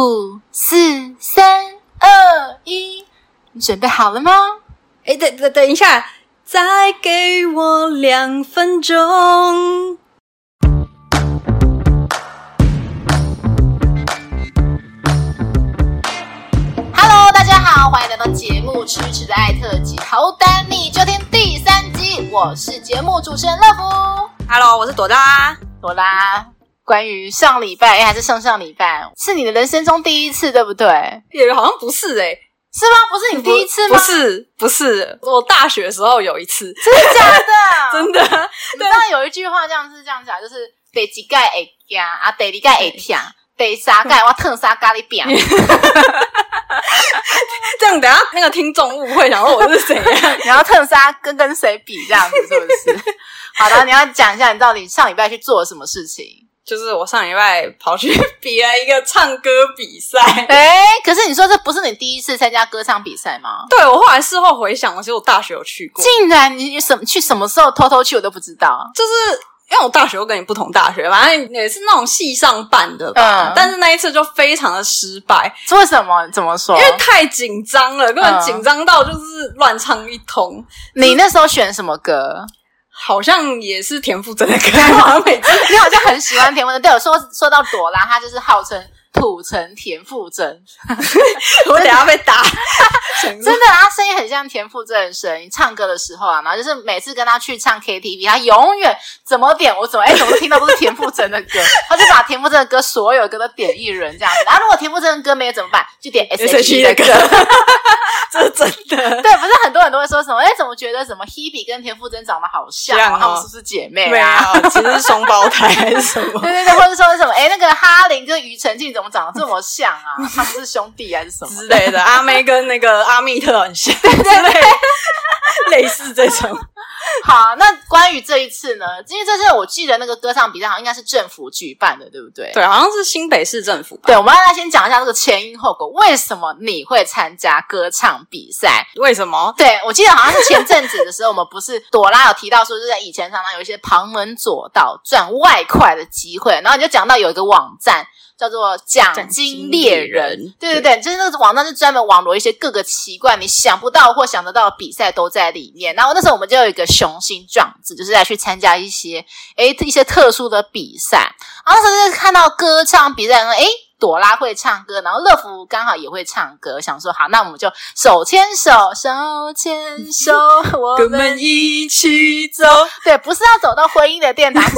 五、四、三、二、一，你准备好了吗？哎，等等等一下，再给我两分钟。Hello，大家好，欢迎来到节目《痴痴的爱特辑》，好胆你就听第三集。我是节目主持人乐福。Hello，我是朵拉，朵拉。关于上礼拜，还是上上礼拜，是你的人生中第一次，对不对？也好像不是诶、欸、是吗？不是你第一次吗？不，不是，不是，我大学的时候有一次，真的假的？真的。你知道有一句话这样是这样讲，就是得几盖会惊啊，第二盖会痛，第三盖我烫沙咖喱饼。这样等下那个听众误会，然后我是谁呀？你要烫沙跟跟谁比？这样子是不是？好的，你要讲一下你到底上礼拜去做了什么事情。就是我上礼拜跑去比了一个唱歌比赛，哎，可是你说这不是你第一次参加歌唱比赛吗？对，我后来事后回想，其实我大学有去过。竟然你什么去什么时候偷偷去我都不知道，就是因为我大学又跟你不同大学，反正也是那种系上办的吧。嗯，但是那一次就非常的失败。为什么？怎么说？因为太紧张了，根本紧张到就是乱唱一通。嗯，你那时候选什么歌？好像也是田馥甄的歌，好像每次你好像很喜欢田馥甄。对，我说说到朵拉，她就是号称土城田馥甄。我等下被打，真的，他声音很像田馥甄的声音。唱歌的时候啊，然后就是每次跟他去唱 KTV，他永远怎么点我怎么哎，怎么听到都是田馥甄的歌。他就把田馥甄的歌所有歌都点一轮这样子。然后如果田馥甄的歌没有怎么办？就点 S.H.E 的歌。这是真的，对，不是很多人都会说什么？哎，怎么觉得什么 Hebe 跟田馥甄长得好像？他们是不是姐妹啊？其实是双胞胎还是什么？对对对，或者说什么？哎，那个哈林跟庾澄庆怎么长得这么像啊？他们是兄弟还是什么之类的？阿妹跟那个阿密特很像，对对对，类似这种。好，那关于这一次呢？因为这次我记得那个歌唱比赛好像应该是政府举办的，对不对？对，好像是新北市政府。对，我们要来先讲一下这个前因后果，为什么你会参加歌唱比赛？为什么？对，我记得好像是前阵子的时候，我们不是朵拉有提到说，就是在以前常常有一些旁门左道赚外快的机会，然后你就讲到有一个网站。叫做奖金猎人，对对对，对就是那个网站是专门网罗一些各个奇怪你想不到或想得到的比赛都在里面。然后那时候我们就有一个雄心壮志，就是来去参加一些诶一些特殊的比赛。然后那时候就看到歌唱比赛，说诶朵拉会唱歌，然后乐福刚好也会唱歌，想说好，那我们就手牵手，手牵手，我们一起走。对，不是要走到婚姻的殿堂，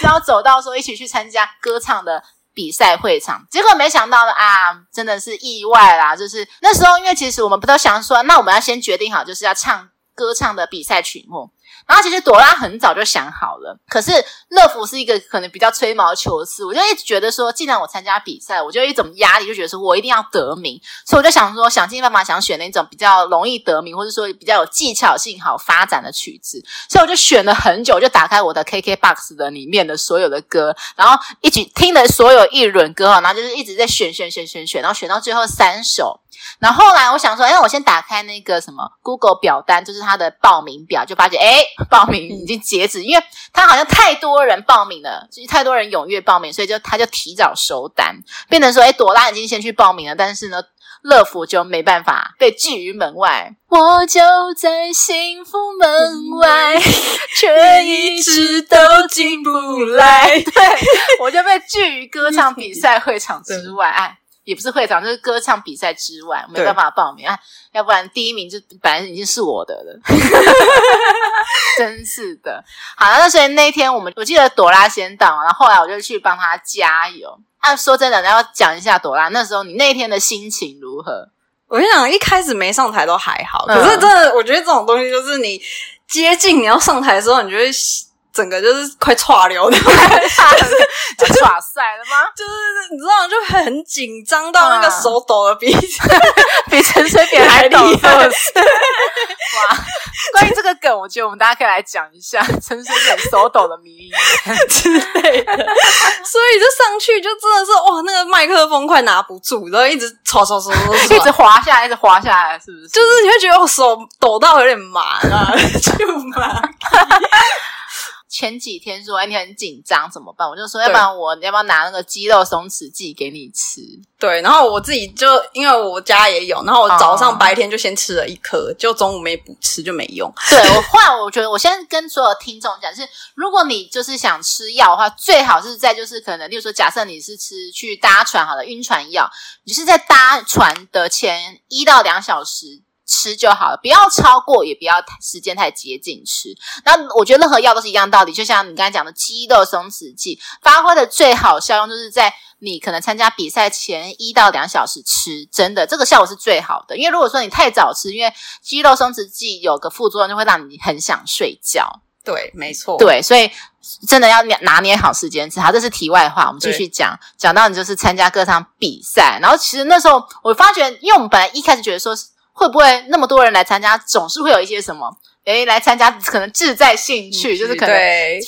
是要走到说一起去参加歌唱的。比赛会场，结果没想到呢啊，真的是意外啦！就是那时候，因为其实我们不都想说，那我们要先决定好，就是要唱歌唱的比赛曲目。然后其实朵拉很早就想好了，可是乐福是一个可能比较吹毛求疵，我就一直觉得说，既然我参加比赛，我就一种压力，就觉得说我一定要得名，所以我就想说，想尽办法想选那种比较容易得名，或者说比较有技巧性好发展的曲子，所以我就选了很久，就打开我的 KKBOX 的里面的所有的歌，然后一起听了所有一轮歌，然后就是一直在选选选选选，然后选到最后三首。然后后来我想说，哎，我先打开那个什么 Google 表单，就是他的报名表，就发现，哎，报名已经截止，因为他好像太多人报名了，就是太多人踊跃报名，所以就他就提早收单，变成说，哎，朵拉已经先去报名了，但是呢，乐福就没办法被拒于门外。我就在幸福门外，却一直都进不来，对，我就被拒于歌唱比赛会场之外。哎。也不是会场，就是歌唱比赛之外，没办法报名啊，要不然第一名就本来已经是我的了，真是的。好，那所以那天我们我记得朵拉先到，然后后来我就去帮她加油。啊，说真的，然后讲一下朵拉那时候你那天的心情如何？我跟你讲，一开始没上台都还好，可是真的，我觉得这种东西就是你接近你要上台的时候，你就会。整个就是快岔流的，就耍帅了吗？就是你知道，就很紧张到那个手抖的比比陈水扁还厉害。哇！关于这个梗，我觉得我们大家可以来讲一下陈水扁手抖的迷 之类的。所以就上去就真的是哇，那个麦克风快拿不住，然后一直唰唰唰唰，一直滑下来，一直滑下来，是不是？就是你会觉得我手抖到有点麻啊，就麻。前几天说，哎，你很紧张怎么办？我就说，要不然我要不要拿那个肌肉松弛剂给你吃？对，然后我自己就因为我家也有，然后我早上白天就先吃了一颗，就中午没补吃就没用。对，我后来我觉得，我先跟所有听众讲，是如果你就是想吃药的话，最好是在就是可能，例如说，假设你是吃去搭船好了，晕船药，你是在搭船的前一到两小时。吃就好了，不要超过，也不要时间太接近吃。那我觉得任何药都是一样道理，就像你刚才讲的肌肉松弛剂，发挥的最好效用就是在你可能参加比赛前一到两小时吃，真的这个效果是最好的。因为如果说你太早吃，因为肌肉松弛剂有个副作用，就会让你很想睡觉。对，没错。对，所以真的要拿捏好时间吃。好，这是题外话，我们继续讲。讲到你就是参加各场比赛，然后其实那时候我发觉，因为我们本来一开始觉得说是。会不会那么多人来参加，总是会有一些什么？诶，来参加可能志在兴趣，就是可能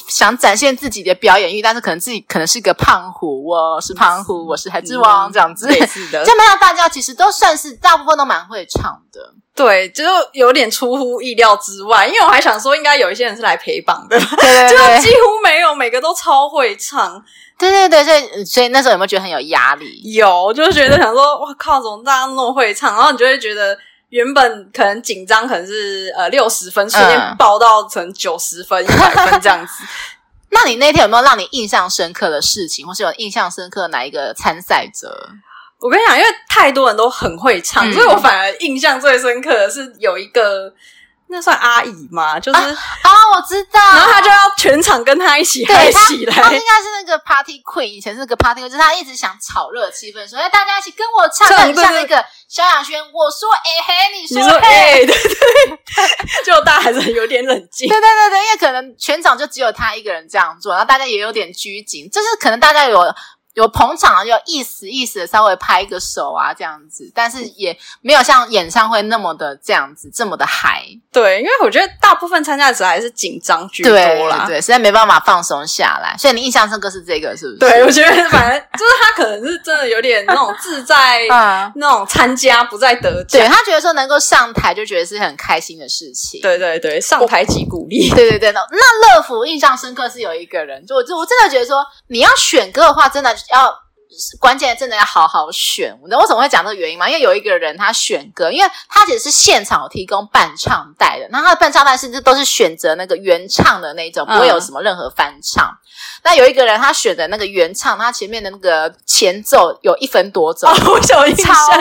想展现自己的表演欲，但是可能自己可能是一个胖虎，我是胖虎，我是海之王这样子。是的，这么样大家其实都算是大部分都蛮会唱的。对，就有点出乎意料之外，因为我还想说应该有一些人是来陪榜的，对对对，就几乎没有，每个都超会唱。对对对，所以所以那时候有没有觉得很有压力？有，就是觉得想说哇靠，怎么大家那么会唱？然后你就会觉得。原本可能紧张，可能是呃六十分，瞬间爆到成九十分、一百分这样子。那你那天有没有让你印象深刻的事情，或是有印象深刻的哪一个参赛者？我跟你讲，因为太多人都很会唱，嗯、所以我反而印象最深刻的是有一个。那算阿姨吗？就是啊，哦，我知道。然后他就要全场跟他一起嗨起来。他应该是那个 party queen，以前是那个 party queen，就是他一直想炒热气氛，说哎，大家一起跟我唱，很像那个萧亚轩。我说哎嘿，你说嘿，对对对，就大家还是有点冷静。对对对对，因为可能全场就只有他一个人这样做，然后大家也有点拘谨，就是可能大家有。有捧场，有意思意思的稍微拍一个手啊，这样子，但是也没有像演唱会那么的这样子这么的嗨。对，因为我觉得大部分参加者还是紧张居多啦，对，对，实在没办法放松下来。所以你印象深刻是这个，是不是？对，我觉得反正就是他可能是真的有点那种自在，嗯，那种参加不在得奖。对，他觉得说能够上台就觉得是很开心的事情。对对对，上台即鼓励。对对对，那那乐福印象深刻是有一个人，就我就我真的觉得说你要选歌的话，真的。要关键真的要好好选，你知道为什么会讲这个原因吗？因为有一个人他选歌，因为他其实是现场提供伴唱带的，那他的伴唱带甚至都是选择那个原唱的那种，不会有什么任何翻唱。那、嗯、有一个人他选的那个原唱，他前面的那个前奏有一分多钟，哦、超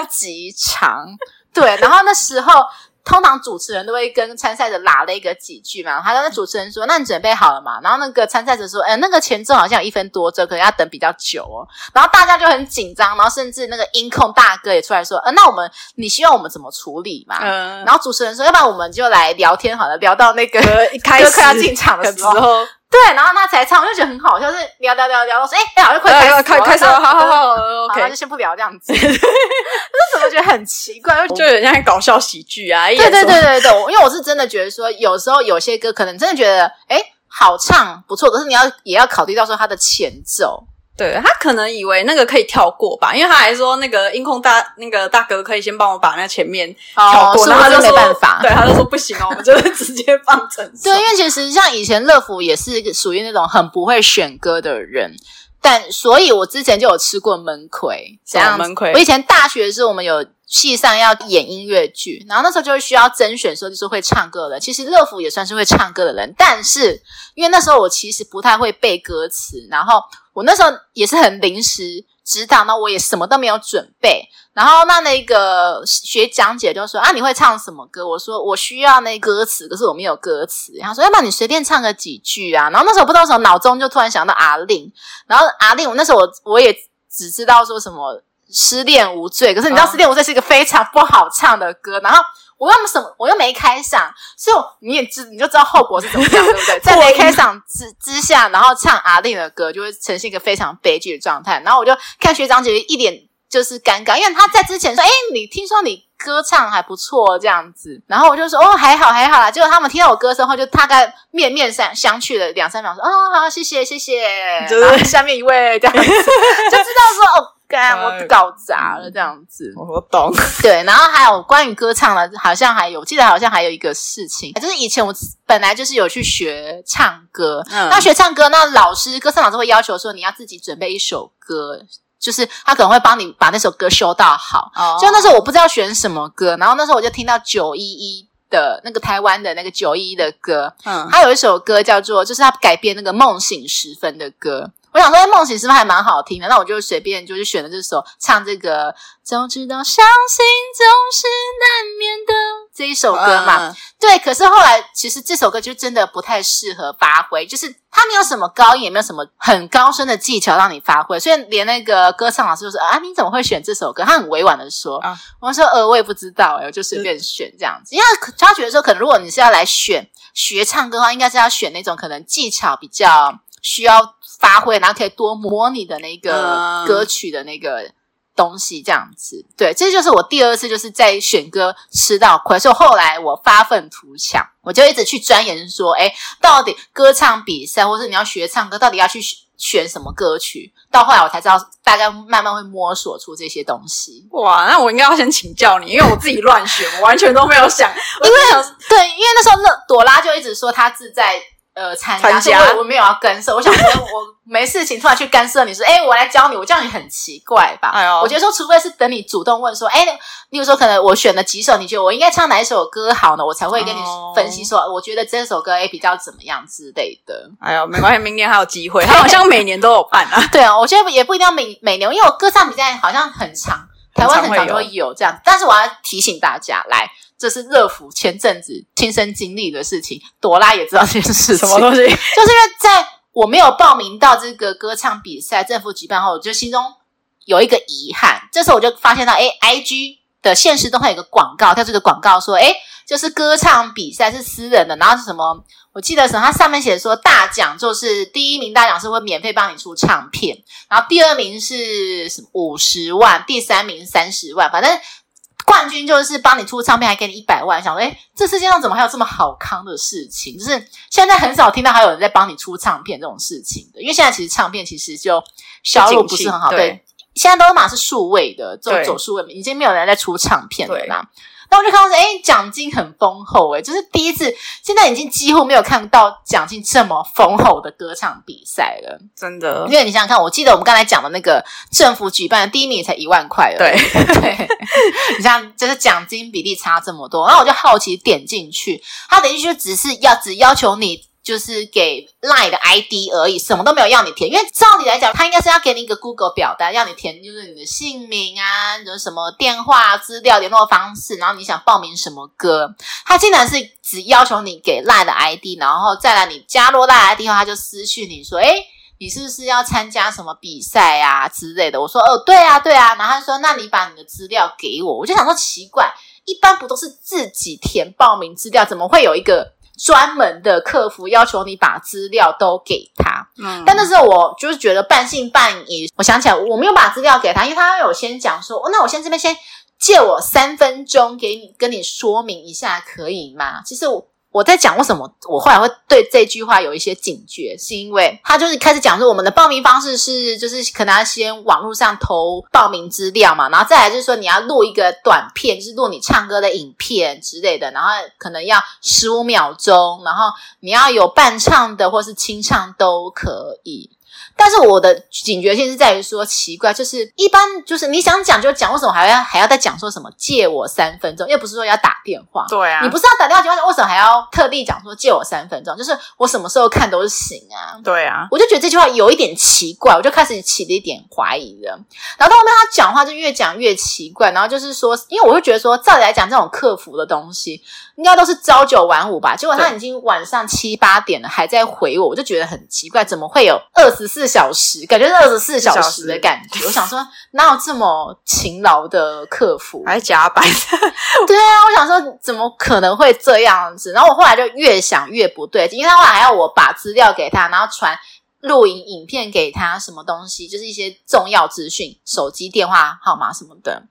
级长。对，然后那时候。通常主持人都会跟参赛者拉了一个几句嘛，他跟那主持人说：“那你准备好了嘛？”然后那个参赛者说：“哎，那个前奏好像有一分多钟，可能要等比较久哦。”然后大家就很紧张，然后甚至那个音控大哥也出来说：“呃，那我们你希望我们怎么处理嘛？”嗯，然后主持人说：“要不然我们就来聊天好了，聊到那个一开始 要进场的时候。”对，然后他才唱，我就觉得很好笑，就是聊聊聊聊，我说哎，哎，好像快开始，开开始了，好好好，OK，就先不聊这样子。可是怎么觉得很奇怪？就有点像搞笑喜剧啊！对对对对对，因为我是真的觉得说，有时候有些歌可能真的觉得哎好唱不错，可是你要也要考虑到说它的前奏。对，他可能以为那个可以跳过吧，因为他还说那个音控大那个大哥可以先帮我把那前面跳过，然后他就没办法，对，他就说不行哦，我们就是直接放整首。对，因为其实像以前乐福也是属于那种很不会选歌的人，但所以我之前就有吃过闷亏，怎样闷亏？我以前大学的时候，我们有。系上要演音乐剧，然后那时候就会需要甄选，说就是会唱歌的人。其实乐福也算是会唱歌的人，但是因为那时候我其实不太会背歌词，然后我那时候也是很临时指导，那我也什么都没有准备。然后那那个学讲解就说啊，你会唱什么歌？我说我需要那歌词，可是我没有歌词。然后说要不然你随便唱个几句啊。然后那时候不知道为什么脑中就突然想到阿令，然后阿令，我那时候我我也只知道说什么。失恋无罪，可是你知道，失恋无罪是一个非常不好唱的歌。Oh. 然后我又什么，我又没开嗓，所以你也知，你就知道后果是怎么样，对不对？在没开嗓之之下，然后唱阿令的歌，就会呈现一个非常悲剧的状态。然后我就看学长姐姐一脸就是尴尬，因为他在之前说：“哎，你听说你歌唱还不错这样子。然后我就说哦，还好还好啦。结果他们听到我歌声后，就大概面面相相觑了两三秒，说哦好，谢谢谢谢。就是、然后下面一位这样子，就知道说哦。干，我搞砸了这样子。我懂。对，然后还有关于歌唱的，好像还有，记得好像还有一个事情，就是以前我本来就是有去学唱歌，嗯，那学唱歌，那老师歌唱老师会要求说你要自己准备一首歌，就是他可能会帮你把那首歌修到好。哦，就那时候我不知道选什么歌，然后那时候我就听到九一一的那个台湾的那个九一一的歌，嗯，他有一首歌叫做，就是他改编那个梦醒时分的歌。我想说，梦醒是不是还蛮好听的？那我就随便就是选了这首，唱这个，早知道伤心总是难免的这一首歌嘛。嗯、对，可是后来其实这首歌就真的不太适合发挥，就是它没有什么高音，也没有什么很高深的技巧让你发挥。所以连那个歌唱老师就说：“啊，你怎么会选这首歌？”他很委婉的说：“啊、我说呃，我也不知道，哎，我就随便选这样子。因为他觉得说，可能如果你是要来选学唱歌的话，应该是要选那种可能技巧比较。”需要发挥，然后可以多模拟的那个歌曲的那个东西，这样子。嗯、对，这就是我第二次就是在选歌吃到亏，所以后来我发愤图强，我就一直去钻研说，哎，到底歌唱比赛，或是你要学唱歌，到底要去选什么歌曲？到后来我才知道，大概慢慢会摸索出这些东西。哇，那我应该要先请教你，因为我自己乱选，我完全都没有想。因为对，因为那时候那朵拉就一直说她自在。呃，参加，所以我我没有要干涉。我想说，我没事情，突然去干涉你说，哎，我来教你，我叫你很奇怪吧？哎呦，我觉得说，除非是等你主动问说，哎，例如说，可能我选了几首，你觉得我应该唱哪一首歌好呢？我才会跟你分析说，哦、我觉得这首歌哎比较怎么样之类的。哎呦，没关系，明年还有机会，他好像每年都有办啊。对啊，我觉得也不一定要每每年，因为我歌唱比赛好像很长，台湾很早都会有这样。但是我要提醒大家来。这是乐福前阵子亲身经历的事情，朵拉也知道这件事情。什么东西？就是因为在我没有报名到这个歌唱比赛，政府举办后，我就心中有一个遗憾。这时候我就发现到，诶，IG 的限时动态有个广告，它这个广告说，诶，就是歌唱比赛是私人的，然后是什么？我记得什么？它上面写说，大奖就是第一名大奖是会免费帮你出唱片，然后第二名是什么五十万，第三名三十万，反正。冠军就是帮你出唱片，还给你一百万。想说，哎，这世界上怎么还有这么好康的事情？就是现在很少听到还有人在帮你出唱片这种事情的。因为现在其实唱片其实就销路不是很好，对，对，现在都马是数位的，走走数位，已经没有人在出唱片了啦。那我就看到说，哎，奖金很丰厚，诶，就是第一次，现在已经几乎没有看到奖金这么丰厚的歌唱比赛了，真的。因为你想想看，我记得我们刚才讲的那个政府举办的第一名才一万块了，对 对。你像，就是奖金比例差这么多，然后我就好奇点进去，他等于就只是要只要求你。就是给 Line 的 ID 而已，什么都没有要你填。因为照理来讲，他应该是要给你一个 Google 表单，要你填，就是你的姓名啊，有什么电话资料、联络方式，然后你想报名什么歌。他竟然是只要求你给 Line 的 ID，然后再来你加入 Line ID 后，他就私讯你说：“诶，你是不是要参加什么比赛啊之类的？”我说：“哦，对啊，对啊。”然后他说：“那你把你的资料给我。”我就想说奇怪，一般不都是自己填报名资料，怎么会有一个？专门的客服要求你把资料都给他，嗯，但那时候我就是觉得半信半疑。我想起来，我没有把资料给他，因为他有先讲说，哦，那我先这边先借我三分钟给你，跟你说明一下，可以吗？其实我。我在讲为什么我后来会对这句话有一些警觉，是因为他就是开始讲说我们的报名方式是，就是可能要先网络上投报名资料嘛，然后再来就是说你要录一个短片，就是录你唱歌的影片之类的，然后可能要十五秒钟，然后你要有伴唱的或是清唱都可以。但是我的警觉性是在于说，奇怪，就是一般就是你想讲就讲，为什么还要还要再讲说什么借我三分钟？又不是说要打电话，对啊，你不是要打电话情况下，为什么还要特地讲说借我三分钟？就是我什么时候看都是行啊，对啊，我就觉得这句话有一点奇怪，我就开始起了一点怀疑了。然后到后面他讲话就越讲越奇怪，然后就是说，因为我就觉得说，照理来讲，这种客服的东西应该都是朝九晚五吧，结果他已经晚上七八点了还在回我，我就觉得很奇怪，怎么会有二十四小时，感觉是二十四小时的感觉。我想说，哪有这么勤劳的客服？还加班？对啊，我想说，怎么可能会这样子？然后我后来就越想越不对，因为他后来还要我把资料给他，然后传录影影片给他，什么东西，就是一些重要资讯，手机电话号码什么的。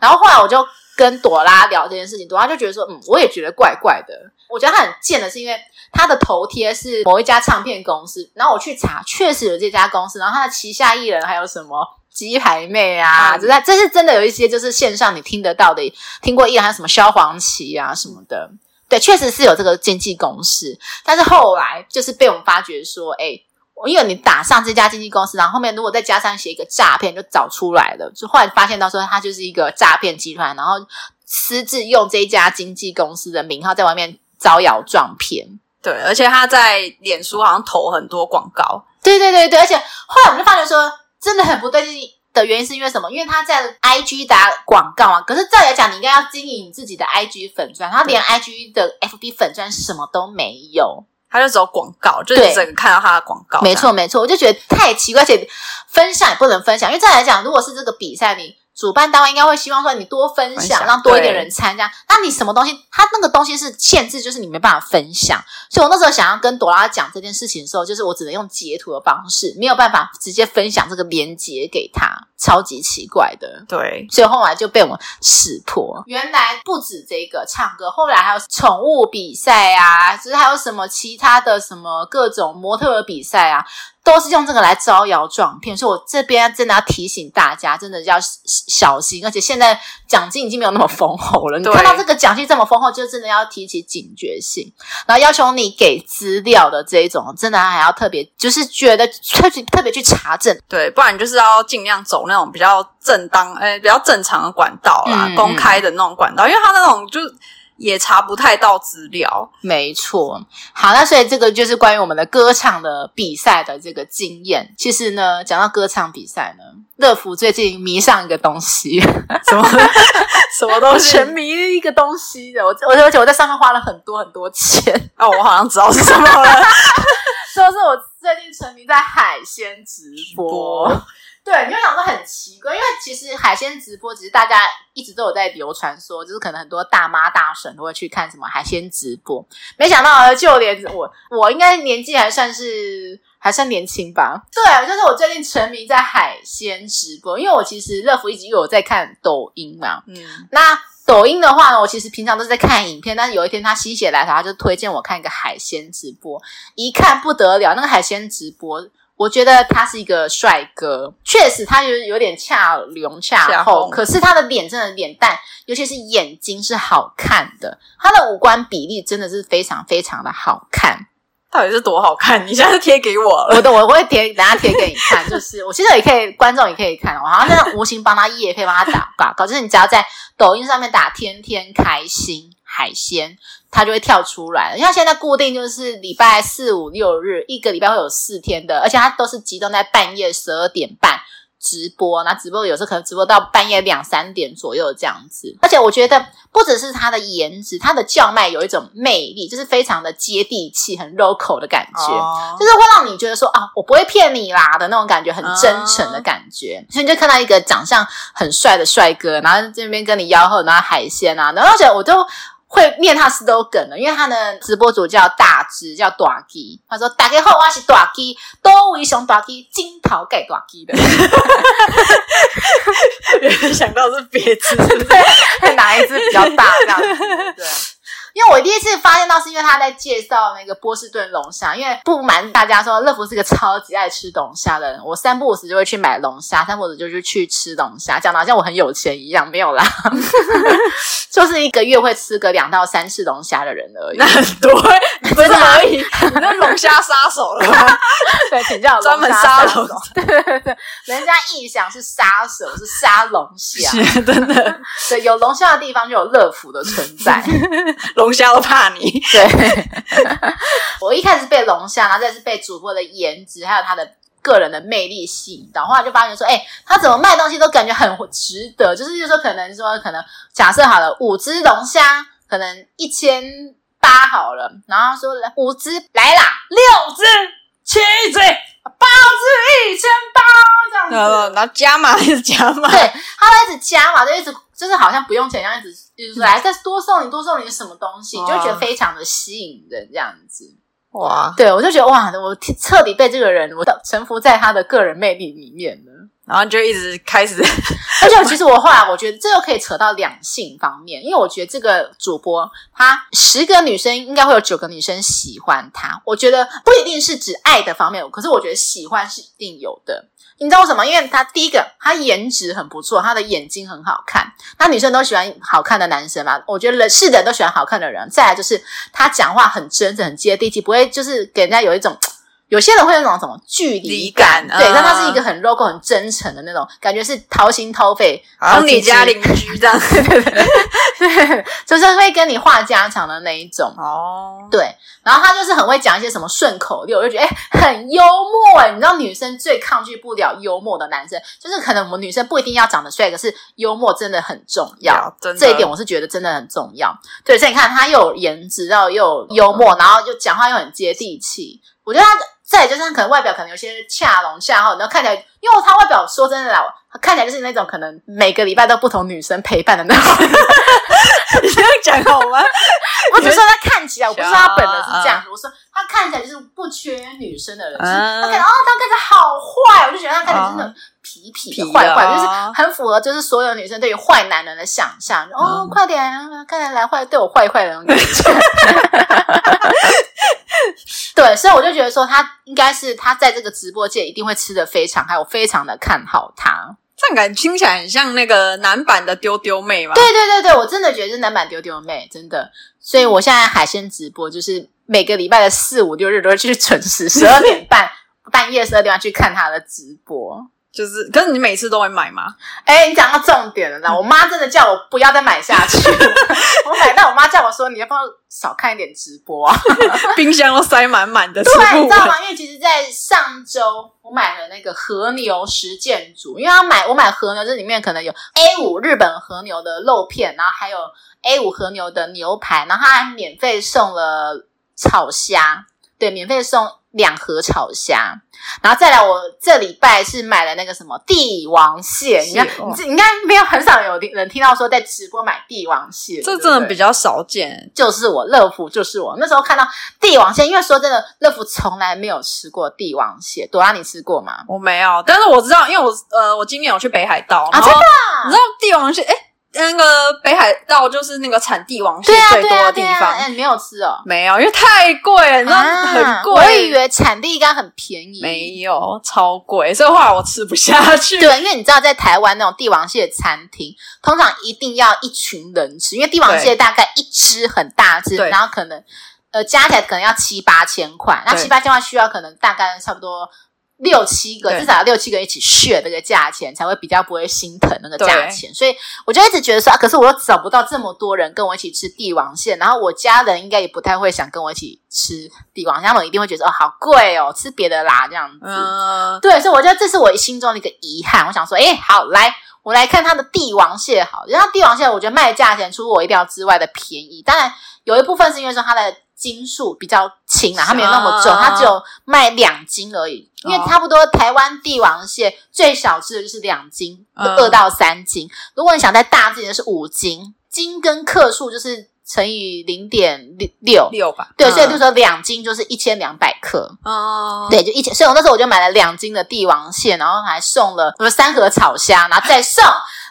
然后后来我就跟朵拉聊这件事情，朵拉就觉得说，嗯，我也觉得怪怪的。我觉得他很贱的是，因为他的头贴是某一家唱片公司，然后我去查，确实有这家公司，然后他的旗下艺人还有什么鸡排妹啊，这、嗯、这是真的有一些就是线上你听得到的，听过艺人还有什么萧煌奇啊什么的。对，确实是有这个经纪公司，但是后来就是被我们发觉说，哎，因为你打上这家经纪公司，然后后面如果再加上写一个诈骗，就找出来了，就后来发现到说他就是一个诈骗集团，然后私自用这一家经纪公司的名号在外面招摇撞骗。对，而且他在脸书好像投很多广告。对对对对，而且后来我们就发觉说，真的很不对劲。的原因是因为什么？因为他在 IG 打广告啊，可是照理来讲，你应该要经营你自己的 IG 粉钻，他连 IG 的 FB 粉钻什么都没有，他就只有广告，就是整个看到他的广告。没错没错，我就觉得太奇怪，而且分享也不能分享，因为照理来讲，如果是这个比赛你。主办单位应该会希望说你多分享，让多一点人参加。那你什么东西？他那个东西是限制，就是你没办法分享。所以我那时候想要跟朵拉讲这件事情的时候，就是我只能用截图的方式，没有办法直接分享这个链接给他，超级奇怪的。对，所以后来就被我们识破。原来不止这个唱歌，后来还有宠物比赛啊，就是还有什么其他的什么各种模特儿比赛啊。都是用这个来招摇撞骗，所以我这边真的要提醒大家，真的要小心。而且现在奖金已经没有那么丰厚了，你看到这个奖金这么丰厚，就真的要提起警觉性，然后要求你给资料的这一种，真的还要特别，就是觉得特别特别去查证，对，不然就是要尽量走那种比较正当、诶比较正常的管道啦，嗯、公开的那种管道，因为他那种就。也查不太到资料，没错。好，那所以这个就是关于我们的歌唱的比赛的这个经验。其实呢，讲到歌唱比赛呢，乐福最近迷上一个东西，什么 什么东西？沉迷一个东西的。我我而且我在上面花了很多很多钱。哦，我好像知道是什么了，就是我最近沉迷在海鲜直播。对，你就想说很奇怪，因为其实海鲜直播，只是大家一直都有在流传说，就是可能很多大妈大婶都会去看什么海鲜直播。没想到，就连我，我应该年纪还算是还算年轻吧？对，就是我最近沉迷在海鲜直播，因为我其实乐福一直有在看抖音嘛。嗯，那抖音的话呢，我其实平常都是在看影片，但是有一天他心血来潮，他就推荐我看一个海鲜直播，一看不得了，那个海鲜直播。我觉得他是一个帅哥，确实他有有点恰隆恰厚，可是他的脸真的脸蛋，尤其是眼睛是好看的，他的五官比例真的是非常非常的好看。到底是多好看？你现在贴给我了，我的我会贴，等下贴给你看。就是我现在也可以，观众也可以看，我好像那无形帮他业配帮他打广告，就是你只要在抖音上面打“天天开心海鲜”。它就会跳出来，因为现在固定就是礼拜四、五、六日，一个礼拜会有四天的，而且它都是集中在半夜十二点半直播，那直播有时候可能直播到半夜两三点左右这样子。而且我觉得不只是它的颜值，它的叫卖有一种魅力，就是非常的接地气、很 local 的感觉，哦、就是会让你觉得说啊，我不会骗你啦的那种感觉，很真诚的感觉。哦、所以你就看到一个长相很帅的帅哥，然后这边跟你吆喝，然后海鲜啊，然后而且我就。会念他 slogan 的，因为他的直播主叫大只，叫大鸡。他说：“大家好，我是大鸡，多为熊大鸡，金桃盖大鸡的。”没想到是别只，看，哪一只比较大这样子？对。因为我第一次发现到，是因为他在介绍那个波士顿龙虾。因为不瞒大家说，乐福是个超级爱吃龙虾的人。我三不五时就会去买龙虾，三不五时就是去吃龙虾，讲的好像我很有钱一样，没有啦，就是一个月会吃个两到三次龙虾的人而已。那很多，不是而已，你是龙虾杀手了吗？对，请叫专门杀龙。对对对，人家臆想是杀手，是杀龙虾，真的。对，有龙虾的地方就有乐福的存在。龙虾都怕你，对。我一开始被龙虾，然后再是被主播的颜值，还有他的个人的魅力吸引到，后来就发现说，哎、欸，他怎么卖东西都感觉很值得，就是就是说，可能说，可能假设好了，五只龙虾可能一千八好了，然后说五只来啦，六只、七只、八只，一千八这样子，然后加码一直加码，对，他会一直加码，就一直。就是好像不用钱一样，一直就是来再多送你多送你什么东西，你就会觉得非常的吸引人这样子。哇，对，我就觉得哇，我彻底被这个人我臣服在他的个人魅力里面了。然后就一直开始 而且其实我后来我觉得这又可以扯到两性方面，因为我觉得这个主播他十个女生应该会有九个女生喜欢他。我觉得不一定是指爱的方面，可是我觉得喜欢是一定有的。你知道为什么？因为他第一个，他颜值很不错，他的眼睛很好看。那女生都喜欢好看的男生嘛？我觉得人是人都喜欢好看的人。再来就是他讲话很真诚、很接地气，不会就是给人家有一种。有些人会有那种什么距离感，感对，但他是一个很 local、很真诚的那种感觉，是掏心掏肺，然后你家邻居这样，对对对，对，就是会跟你话家常的那一种哦。对，然后他就是很会讲一些什么顺口溜，我就觉得哎，很幽默哎。你知道女生最抗拒不了幽默的男生，就是可能我们女生不一定要长得帅，可是幽默真的很重要。真的，这一点我是觉得真的很重要。对，所以你看他又有颜值，然后又有幽默，然后又讲话又很接地气，我觉得他。再就是可能外表可能有些恰龙恰厚，然后看起来，因为他外表说真的啦，看起来就是那种可能每个礼拜都不同女生陪伴的那种。你这样讲好吗？我只是说他看起来，我不是说他本人是这样子，我说他看起来就是不缺女生的人。他感觉哦，他看起来好坏，我就觉得他看起来真的痞痞的坏坏，就是很符合就是所有女生对于坏男人的想象。哦，快点，看起来来坏，对我坏坏的那种感觉。对，所以我就觉得说，他应该是他在这个直播界一定会吃的非常，还有非常的看好他。这样感觉听起来很像那个男版的丢丢妹嘛？对对对对，我真的觉得是男版丢丢妹，真的。所以我现在海鲜直播就是每个礼拜的四五六日都会去准时十二点半 半夜十二点半去看他的直播。就是，可是你每次都会买吗？哎，你讲到重点了啦！我妈真的叫我不要再买下去。我买到我妈叫我说：“你要不要少看一点直播啊？” 冰箱都塞满满的。对，你知道吗？因为其实，在上周我买了那个和牛实践组，因为要买我买和牛，这里面可能有 A 五日本和牛的肉片，然后还有 A 五和牛的牛排，然后他还免费送了炒虾，对，免费送。两盒炒虾，然后再来，我这礼拜是买了那个什么帝王蟹，你看，你应该没有很少有人听到说在直播买帝王蟹，这真的比较少见。就是我乐福，就是我那时候看到帝王蟹，因为说真的，乐福从来没有吃过帝王蟹。朵拉，你吃过吗？我没有，但是我知道，因为我呃，我今年有去北海道啊，真的，你知道帝王蟹？诶那个北海道就是那个产帝王蟹最多的地方。哎，你没有吃哦？没有，因为太贵了，你知道很贵。我以为产地应该很便宜，没有，超贵，所以后来我吃不下去。对，因为你知道，在台湾那种帝王蟹餐厅，通常一定要一群人吃，因为帝王蟹大概一只很大只，然后可能呃加起来可能要七八千块，那七八千块需要可能大概差不多。六七个，至少要六七个一起 share 这个价钱，才会比较不会心疼那个价钱。所以我就一直觉得说啊，可是我又找不到这么多人跟我一起吃帝王蟹，然后我家人应该也不太会想跟我一起吃帝王蟹，他们一定会觉得哦，好贵哦，吃别的啦这样子。嗯，对，所以我觉得这是我心中的一个遗憾。我想说，诶，好，来，我来看它的帝王蟹，好，然后帝王蟹我觉得卖的价钱出乎我意料之外的便宜，当然有一部分是因为说它的。斤数比较轻啊，它没有那么重，它只有卖两斤而已。因为差不多台湾帝王蟹最小只的就是两斤，二到三斤。如果你想再大只的是五斤，斤跟克数就是乘以零点六六六吧。对，所以就说两斤就是一千两百克。哦，对，就一千。所以我那时候我就买了两斤的帝王蟹，然后还送了什么三盒炒虾，然后再送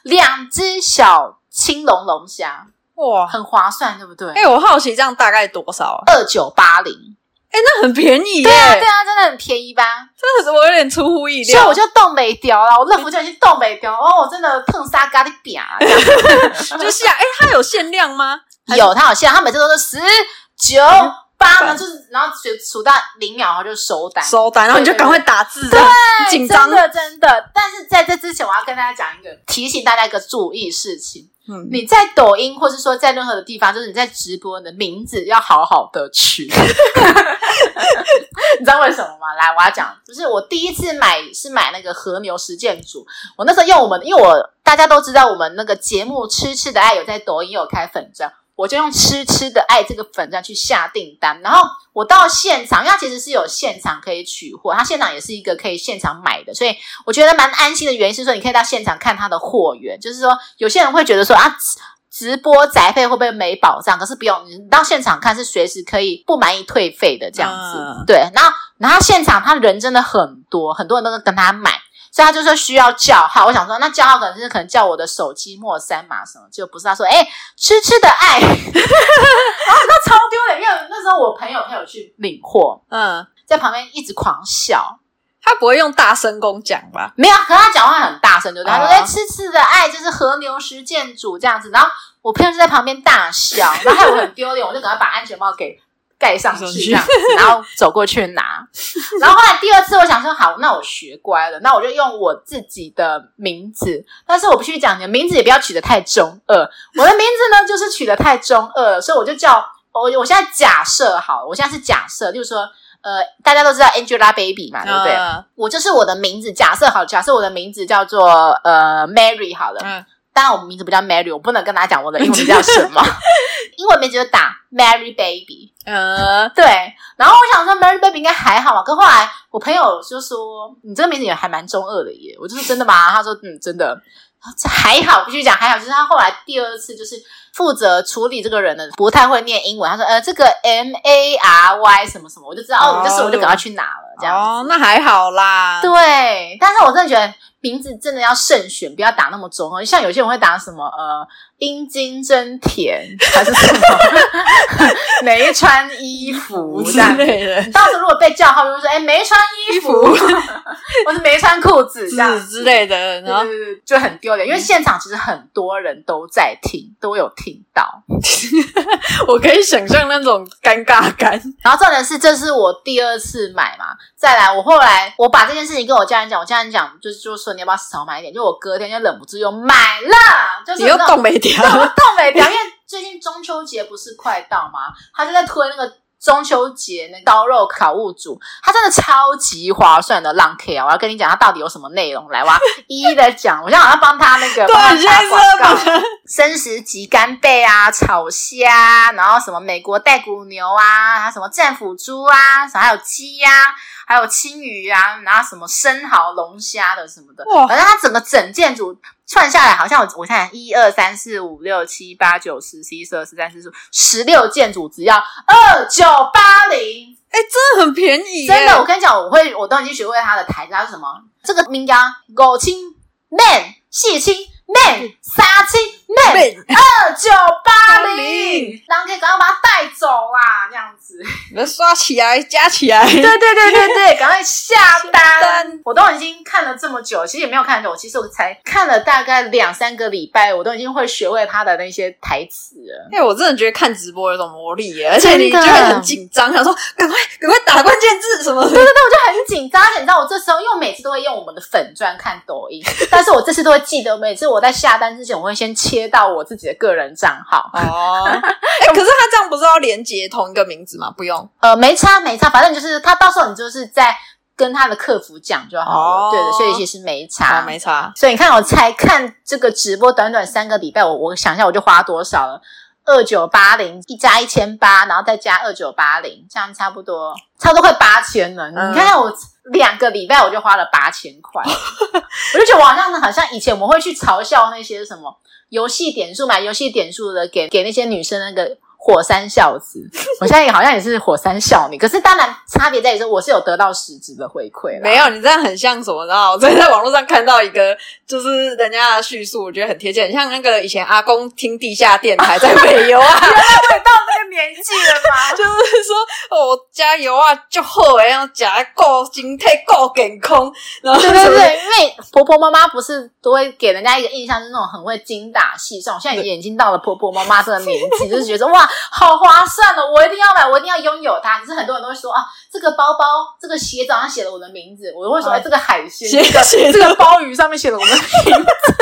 两只小青龙龙虾。哇，很划算，对不对？哎、欸，我好奇这样大概多少啊？二九八零，哎，那很便宜耶！对啊，对啊，真的很便宜吧？真的是我有点出乎意料，所以我就冻美雕了。我乐福就已经冻美雕，哦，我真的碰沙咖喱饼啊！就是啊，哎，它有限量吗？有，它有限量，它每次都是十九八呢，就是然后数数到零秒，然后就收单，收单，然后你就赶快打字，对，紧张的，真的。但是在这之前，我要跟大家讲一个提醒大家一个注意事情。嗯，你在抖音，或是说在任何的地方，就是你在直播，你的名字要好好的取。你知道为什么吗？来，我要讲，就是我第一次买是买那个和牛实践组，我那时候用我们，因为我大家都知道我们那个节目《吃吃的爱》有在抖音有开粉专。我就用吃吃的爱这个粉专去下订单，然后我到现场，因为它其实是有现场可以取货，它现场也是一个可以现场买的，所以我觉得蛮安心的原因是说，你可以到现场看它的货源，就是说有些人会觉得说啊，直播宅配会不会没保障？可是不用，你到现场看是随时可以不满意退费的这样子，对。然后然后现场他人真的很多，很多人都跟他买。所以他就说需要叫号。我想说，那叫号可能是可能叫我的手机莫三码什么，就不是。他说，哎、欸，吃吃的爱，然后那超丢脸，因为那时候我朋友陪我去领货，嗯，在旁边一直狂笑。他不会用大声公讲吧？没有，可他讲话很大声，对不对？他说，哎、欸，吃吃的爱就是和牛实践组这样子。然后我朋友就在旁边大笑，然后害我很丢脸，我就赶快把安全帽给。盖上去这样子，然后走过去拿。然后后来第二次，我想说好，那我学乖了，那我就用我自己的名字。但是我必须讲，你的名字也不要取得太中二。我的名字呢，就是取得太中二了，所以我就叫我。我现在假设好，我现在是假设，就是说，呃，大家都知道 Angelababy 嘛，对不对？嗯、我就是我的名字，假设好，假设我的名字叫做呃 Mary 好了。嗯当然，我名字不叫 Mary，我不能跟大家讲我的英文名叫什么。英文名字就打 Mary Baby。呃，对。然后我想说 Mary Baby 应该还好嘛，可后来我朋友就说你这个名字也还蛮中二的耶。我就说真的吗？他说嗯，真的。这还好，必须讲还好。就是他后来第二次就是负责处理这个人的不太会念英文。他说呃，这个 M A R Y 什么什么，我就知道哦，这是我就赶快去拿了。这样哦，那还好啦。对，但是我真的觉得。名字真的要慎选，不要打那么中哦。像有些人会打什么呃，阴茎真甜，还是什么 没穿衣服之类的。到时候如果被叫号，就会说哎，没穿衣服，或是没穿裤子这样之类的，然后就很丢脸。因为现场其实很多人都在听，都有听到。我可以想象那种尴尬感。然后重点是，这是我第二次买嘛。再来，我后来我把这件事情跟我家人讲，我家人讲就是就说。你要不要少买一点？就我隔天就忍不住又买了，就是你又冻没掉，冻没掉。因为最近中秋节不是快到吗？他就在推那个中秋节那刀肉烤物组，它真的超级划算的浪 K 啊！我要跟你讲，它到底有什么内容？来，我要一一的讲。我现在好像帮他那个帮他打广告，生食鸡干贝啊，炒虾，然后什么美国带骨牛啊，还有什么战斧猪啊，什么还有鸡呀、啊。还有青鱼啊，然后什么生蚝、龙虾的什么的，反正它整个整件组串下来，好像我我看一二三四五六七八九十十一十二十三十四十六件组只要二九八零，哎，真的很便宜，真的。我跟你讲，我会我都已经学会它的台词是什么，这个名家狗青 man 蟹青。man 杀青 man 二九八零，然后可以赶快把它带走啦，这样子，你们刷起来加起来，对对对对对，赶快下单！单我都已经看了这么久，其实也没有看很久，其实我才看了大概两三个礼拜，我都已经会学会他的那些台词了。因为我真的觉得看直播有种魔力耶，而且你就会很紧张，想说赶快赶快打关键字什么的。对对对，我就很紧张，而且你知道我这时候，因为我每次都会用我们的粉砖看抖音，但是我这次都会记得每次我。在下单之前，我会先切到我自己的个人账号哦。哎、欸，可是他这样不是要连接同一个名字吗？不用，呃，没差没差，反正就是他到时候你就是在跟他的客服讲就好了。哦、对的，所以其实没差，哦、没差。所以你看，我才看这个直播，短短三个礼拜，我我想一下，我就花多少了？二九八零一加一千八，然后再加二九八零，这样差不多，差不多快八千了。嗯、你看看我两个礼拜我就花了八千块，我就觉得我好像好像以前我们会去嘲笑那些什么游戏点数买游戏点数的，给给那些女生那个。火山孝子，我现在也好像也是火山孝女，可是当然差别在于说我是有得到实质的回馈。没有，你这样很像什么？然后我昨天在网络上看到一个，就是人家的叙述，我觉得很贴切，很像那个以前阿公听地下电台在北游啊。原来我也到那个年纪了吗？就是说，哦，我加油啊，就好诶，然后加够心态够健康。然后对对对，因为婆婆妈妈不是都会给人家一个印象，是那种很会精打细算。我现在已经到了婆婆妈妈这个年纪，就是觉得哇。好划算哦！我一定要买，我一定要拥有它。可是很多人都会说啊，这个包包、这个鞋子上写了我的名字，我都会说，哎，这个海鲜、这个这个鲍鱼上面写了我的名字，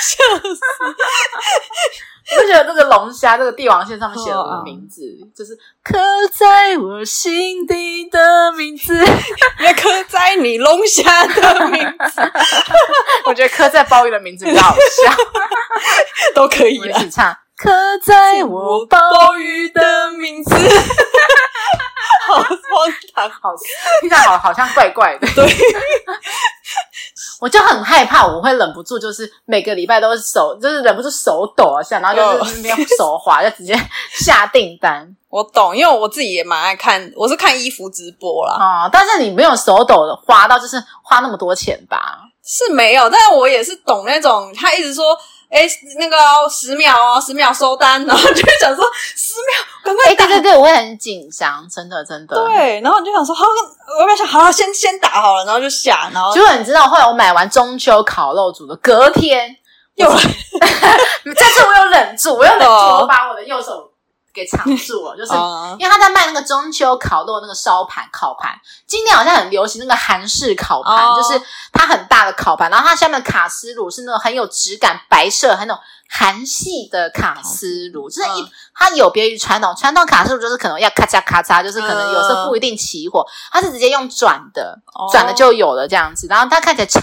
笑死！我就觉得这个龙虾、这个帝王蟹上面写了我的名字，就是刻在我心底的名字，也刻在你龙虾的名字。我觉得刻在鲍鱼的名字比较好笑，都可以了。一起唱。刻在我鲍鱼的名字，好荒唐，好 听起来好好像怪怪的。对，我就很害怕，我会忍不住，就是每个礼拜都是手，就是忍不住手抖一下，然后就是没有手滑，就直接下订单。我懂，因为我自己也蛮爱看，我是看衣服直播啦。哦，但是你没有手抖的花到，就是花那么多钱吧？是没有，但是我也是懂那种，他一直说。哎，那个十秒哦，十秒收单，然后就会想说十秒，赶快打。哎，对对对，我会很紧张，真的真的。对，然后你就想说，好，我要想，好，先先打好了，然后就下，然后结果你知道，后来我买完中秋烤肉煮的，隔天又来，这 次我有忍住，我又忍住，我把我的右手。给藏住了，就是因为他在卖那个中秋烤肉那个烧盘烤盘，今年好像很流行那个韩式烤盘，就是它很大的烤盘，然后它下面的卡斯炉是那种很有质感、白色、很那种韩系的卡斯炉，就是一它有别于传统传统卡斯炉，就是可能要咔嚓咔嚓，就是可能有时候不一定起火，它是直接用转的，转的就有了这样子，然后它看起来超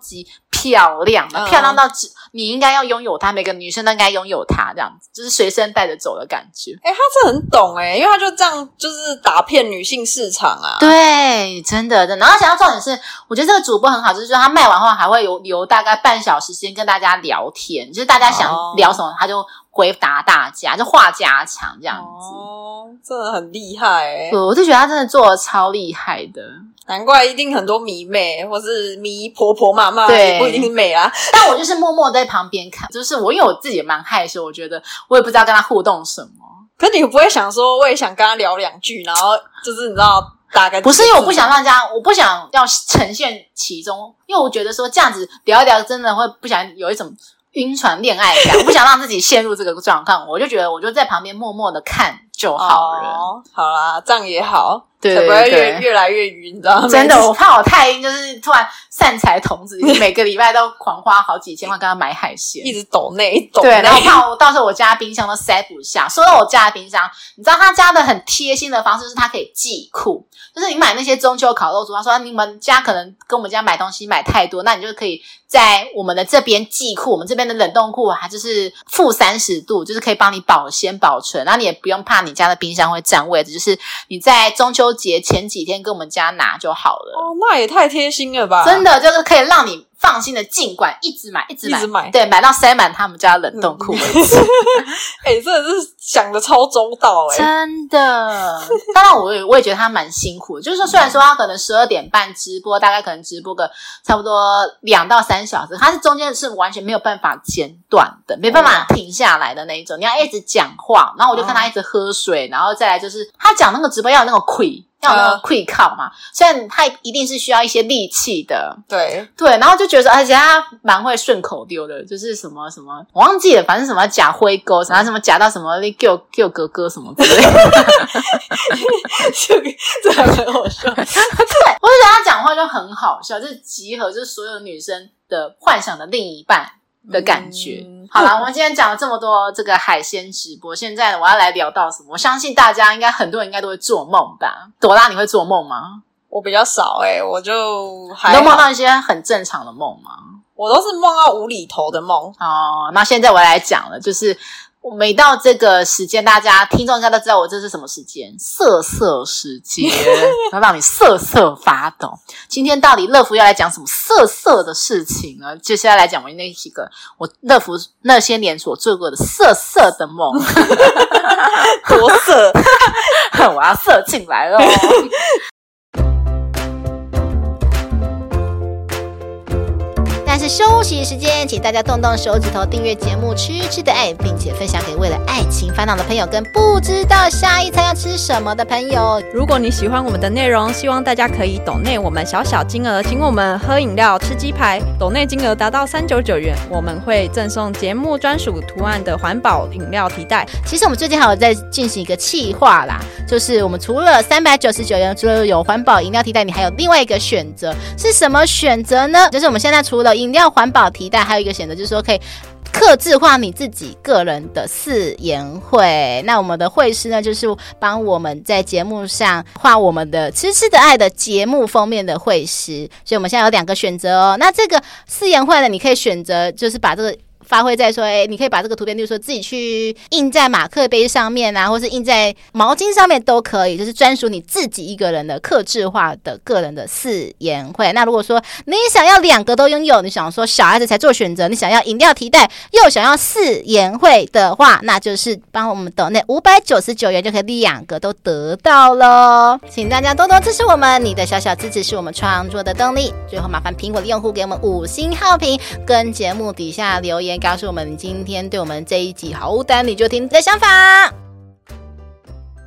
级漂亮的，漂亮到只。你应该要拥有它，每个女生都应该拥有它，这样子就是随身带着走的感觉。哎、欸，他是很懂哎、欸，因为他就这样就是打骗女性市场啊。对，真的真的。然后想要重点是，我觉得这个主播很好，就是说他卖完后还会有留大概半小时时间跟大家聊天，就是大家想聊什么，他就回答大家，就话家常这样子。哦，真的很厉害哎、欸！我就觉得他真的做的超厉害的。难怪一定很多迷妹，或是迷婆婆妈妈，对，不一定是美啊。但我就是默默在旁边看，就是我因为我自己也蛮害羞，我觉得我也不知道跟他互动什么。可你不会想说，我也想跟他聊两句，然后就是你知道，大概不是因为我不想让大家，我不想要呈现其中，因为我觉得说这样子聊一聊，真的会不想有一种晕船恋爱感，我不想让自己陷入这个状况，我就觉得我就在旁边默默的看就好了。哦，好啦，这样也好。对，对，对，会越越来越晕，你知道吗？真的，我怕我太晕，就是突然散财童子，每个礼拜都狂花好几千万，跟他买海鲜，一直抖内抖。对，然后怕我到时候我家冰箱都塞不下。说到我家的冰箱，你知道他家的很贴心的方式，就是他可以寄库，就是你买那些中秋烤肉组，他说你们家可能跟我们家买东西买太多，那你就可以在我们的这边寄库，我们这边的冷冻库还就是负三十度，就是可以帮你保鲜保存，然后你也不用怕你家的冰箱会占位置，就是你在中秋。节前几天跟我们家拿就好了哦，那也太贴心了吧！真的就是可以让你放心的，尽管一直买，一直买，一直买，对，买到塞满他们家冷冻库为止。哎、欸，真的是想的超周到哎、欸！真的，当然我也我也觉得他蛮辛苦的，就是说虽然说他可能十二点半直播，大概可能直播个差不多两到三小时，他是中间是完全没有办法间断的，没办法停下来的那一种，你要一直讲话，然后我就看他一直喝水，然后再来就是他讲那个直播要有那个亏。要那个跪靠嘛，虽然他一定是需要一些力气的，对对，然后就觉得，而且他蛮会顺口溜的，就是什么什么，我忘记了，反正什么假灰沟，然后什么假到什么你叫叫哥哥什么之类的，这还很好笑。对，我就觉得他讲话就很好笑，就是集合就是所有女生的幻想的另一半。的感觉。嗯、好了，我们今天讲了这么多这个海鲜直播，现在我要来聊到什么？我相信大家应该很多人应该都会做梦吧？朵拉，你会做梦吗？我比较少诶、欸、我就还你都梦到一些很正常的梦吗？我都是梦到无厘头的梦。哦，那现在我来讲了，就是。我每到这个时间，大家听众应该都知道我这是什么时间，瑟瑟时间，要让你瑟瑟发抖。今天到底乐福要来讲什么瑟瑟的事情呢？接下来来讲我那几个我乐福那些年所做过的瑟瑟的梦，多色，我要瑟进来了。是休息时间，请大家动动手指头订阅节目《吃吃的爱》，并且分享给为了爱情烦恼的朋友，跟不知道下一餐要吃什么的朋友。如果你喜欢我们的内容，希望大家可以抖内我们小小金额，请我们喝饮料、吃鸡排。抖内金额达到三九九元，我们会赠送节目专属图案的环保饮料提袋。其实我们最近还有在进行一个企划啦，就是我们除了三百九十九元，除了有环保饮料提袋，你还有另外一个选择，是什么选择呢？就是我们现在除了饮你要环保提袋，还有一个选择就是说可以客制化你自己个人的誓言会。那我们的会师呢，就是帮我们在节目上画我们的痴痴的爱的节目封面的会师。所以我们现在有两个选择哦。那这个誓言会呢，你可以选择就是把这个。发挥在说，哎，你可以把这个图片，就是说自己去印在马克杯上面啊，或是印在毛巾上面都可以，就是专属你自己一个人的克制化的个人的四言会。那如果说你想要两个都拥有，你想说小孩子才做选择，你想要饮料提袋又想要四言会的话，那就是帮我们抖内五百九十九元就可以两个都得到喽。请大家多多支持我们，你的小小支持是我们创作的动力。最后麻烦苹果的用户给我们五星好评，跟节目底下留言告诉我们你今天对我们这一集好单你就听你的想法。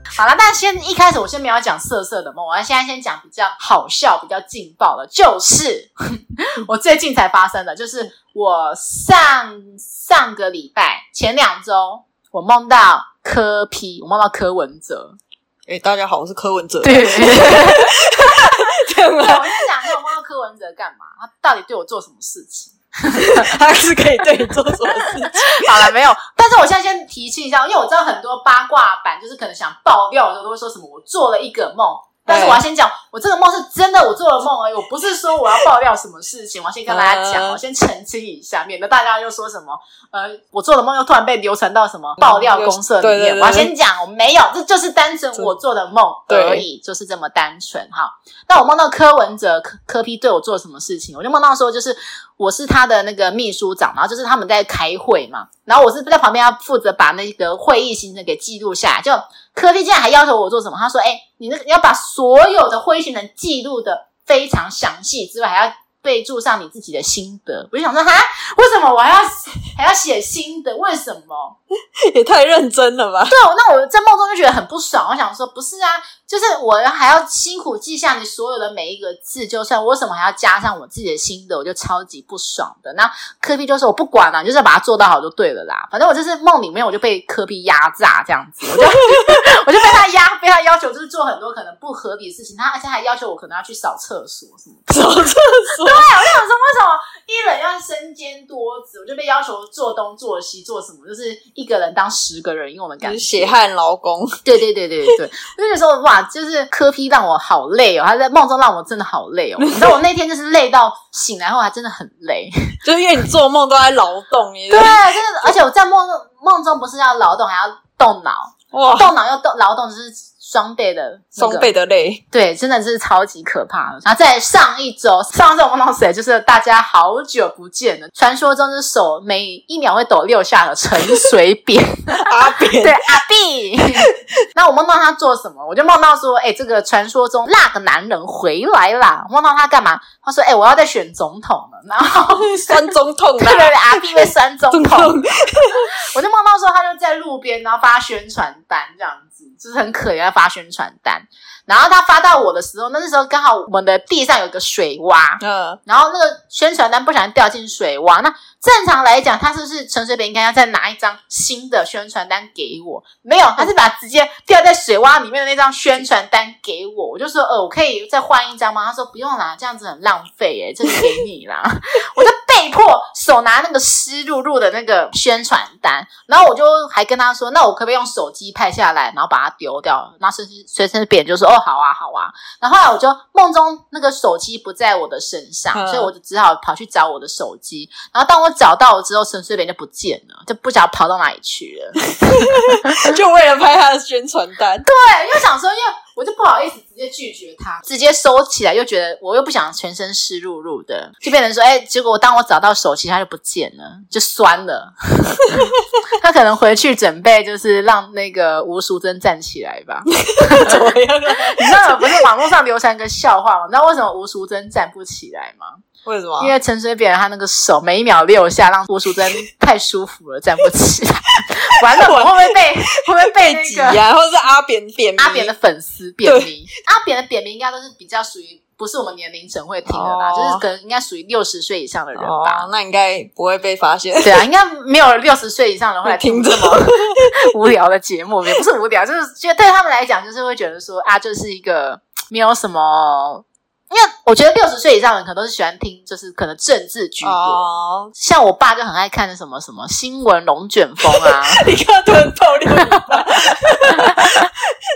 好了，那先一开始我先没有讲色色的梦，我要现在先讲比较好笑、比较劲爆的，就是 我最近才发生的，就是我上上个礼拜前两周，我梦到柯 P，我梦到柯文哲。哎，大家好，我是柯文哲。对，对，我先讲一下我梦到柯文哲干嘛？他到底对我做什么事情？他是可以对你做什么事情？好了，没有。但是我现在先提醒一下，因为我知道很多八卦版就是可能想爆料的时候都会说什么我做了一个梦。但是我要先讲，我这个梦是真的，我做了梦而已，我不是说我要爆料什么事情。我要先跟大家讲，我先澄清一下，免得大家又说什么，呃，我做的梦又突然被流传到什么爆料公社里面。我要先讲，我没有，这就是单纯我做的梦而已，就是这么单纯。哈，那我梦到柯文哲柯柯批对我做了什么事情？我就梦到说，就是我是他的那个秘书长，然后就是他们在开会嘛，然后我是在旁边要负责把那个会议行程给记录下来，就。柯 P 竟然还要求我做什么？他说：“哎、你那个要把所有的会议行程记录的非常详细，之外还要备注上你自己的心得。”我就想说：“哈，为什么我还要还要写心得？为什么？也太认真了吧？”对，那我在梦中就觉得很不爽。我想说：“不是啊。”就是我还要辛苦记下你所有的每一个字，就算我为什么还要加上我自己的心得，我就超级不爽的。那科比就说我不管了，你就是要把它做到好就对了啦。反正我就是梦里面我就被科比压榨这样子，我就 我就被他压，被他要求就是做很多可能不合理的事情。他而且还要求我可能要去扫厕所什么，扫厕所。对，我就想说为什么一人要身兼多职，我就被要求做东做西做什么，就是一个人当十个人用的感觉，血汗劳工。对对对对对，那个时候哇。就是科批让我好累哦，他在梦中让我真的好累哦。你知道我那天就是累到醒来后还真的很累，就是因为你做梦都在劳动，对，真的，而且我在梦梦中不是要劳动，还要动脑，哇，动脑又动劳动，就是。双倍的，双倍的累，对，真的是超级可怕的。然后在上一周，上一周我梦到谁？就是大家好久不见了，传说中是手每一秒会抖六下的陈水扁 阿扁，对阿扁。那我梦到他做什么？我就梦到说，哎，这个传说中那个男人回来啦。梦到他干嘛？他说，哎，我要再选总统了。然后酸总统，对对对，阿扁被酸总统。我就梦到说，他就在路边，然后发宣传单这样子，就是很可怜。发宣传单，然后他发到我的时候，那时候刚好我们的地上有个水洼，嗯，然后那个宣传单不小心掉进水洼，那正常来讲，他是不是陈水扁应该要再拿一张新的宣传单给我？没有，他是把直接掉在水洼里面的那张宣传单给我，我就说，呃，我可以再换一张吗？他说不用啦，这样子很浪费，诶，这是给你啦，我就被迫手拿那个湿漉漉的那个宣传单，然后我就还跟他说，那我可不可以用手机拍下来，然后把它丢掉？那随身便就说哦，好啊好啊，然后后来我就梦中那个手机不在我的身上，嗯、所以我就只好跑去找我的手机。然后当我找到了之后，陈水扁就不见了，就不知道跑到哪里去了，就为了拍他的宣传单。对，因为想说，因为。我就不好意思直接拒绝他，直接收起来，又觉得我又不想全身湿漉漉的，就变成说，哎，结果当我找到手机，他就不见了，就酸了。他可能回去准备，就是让那个吴淑珍站起来吧。怎么样？你知道不是网络上流传一个笑话吗？你知道为什么吴淑珍站不起来吗？为什么？因为陈水扁他那个手每一秒六下，让郭淑珍太舒服了，站不起来。完了，我会不会被 会不会被挤啊？或者是阿扁扁阿扁的粉丝扁名？阿扁的扁名应该都是比较属于不是我们年龄层会听的啦，哦、就是可能应该属于六十岁以上的人吧。哦、那应该不会被发现。对啊，应该没有六十岁以上的人会来听这么 无聊的节目，也不是无聊，就是觉得对他们来讲，就是会觉得说啊，就是一个没有什么。因为我觉得六十岁以上的人可能都是喜欢听，就是可能政治居多。Oh. 像我爸就很爱看的什么什么新闻龙卷风啊，你看他很透亮，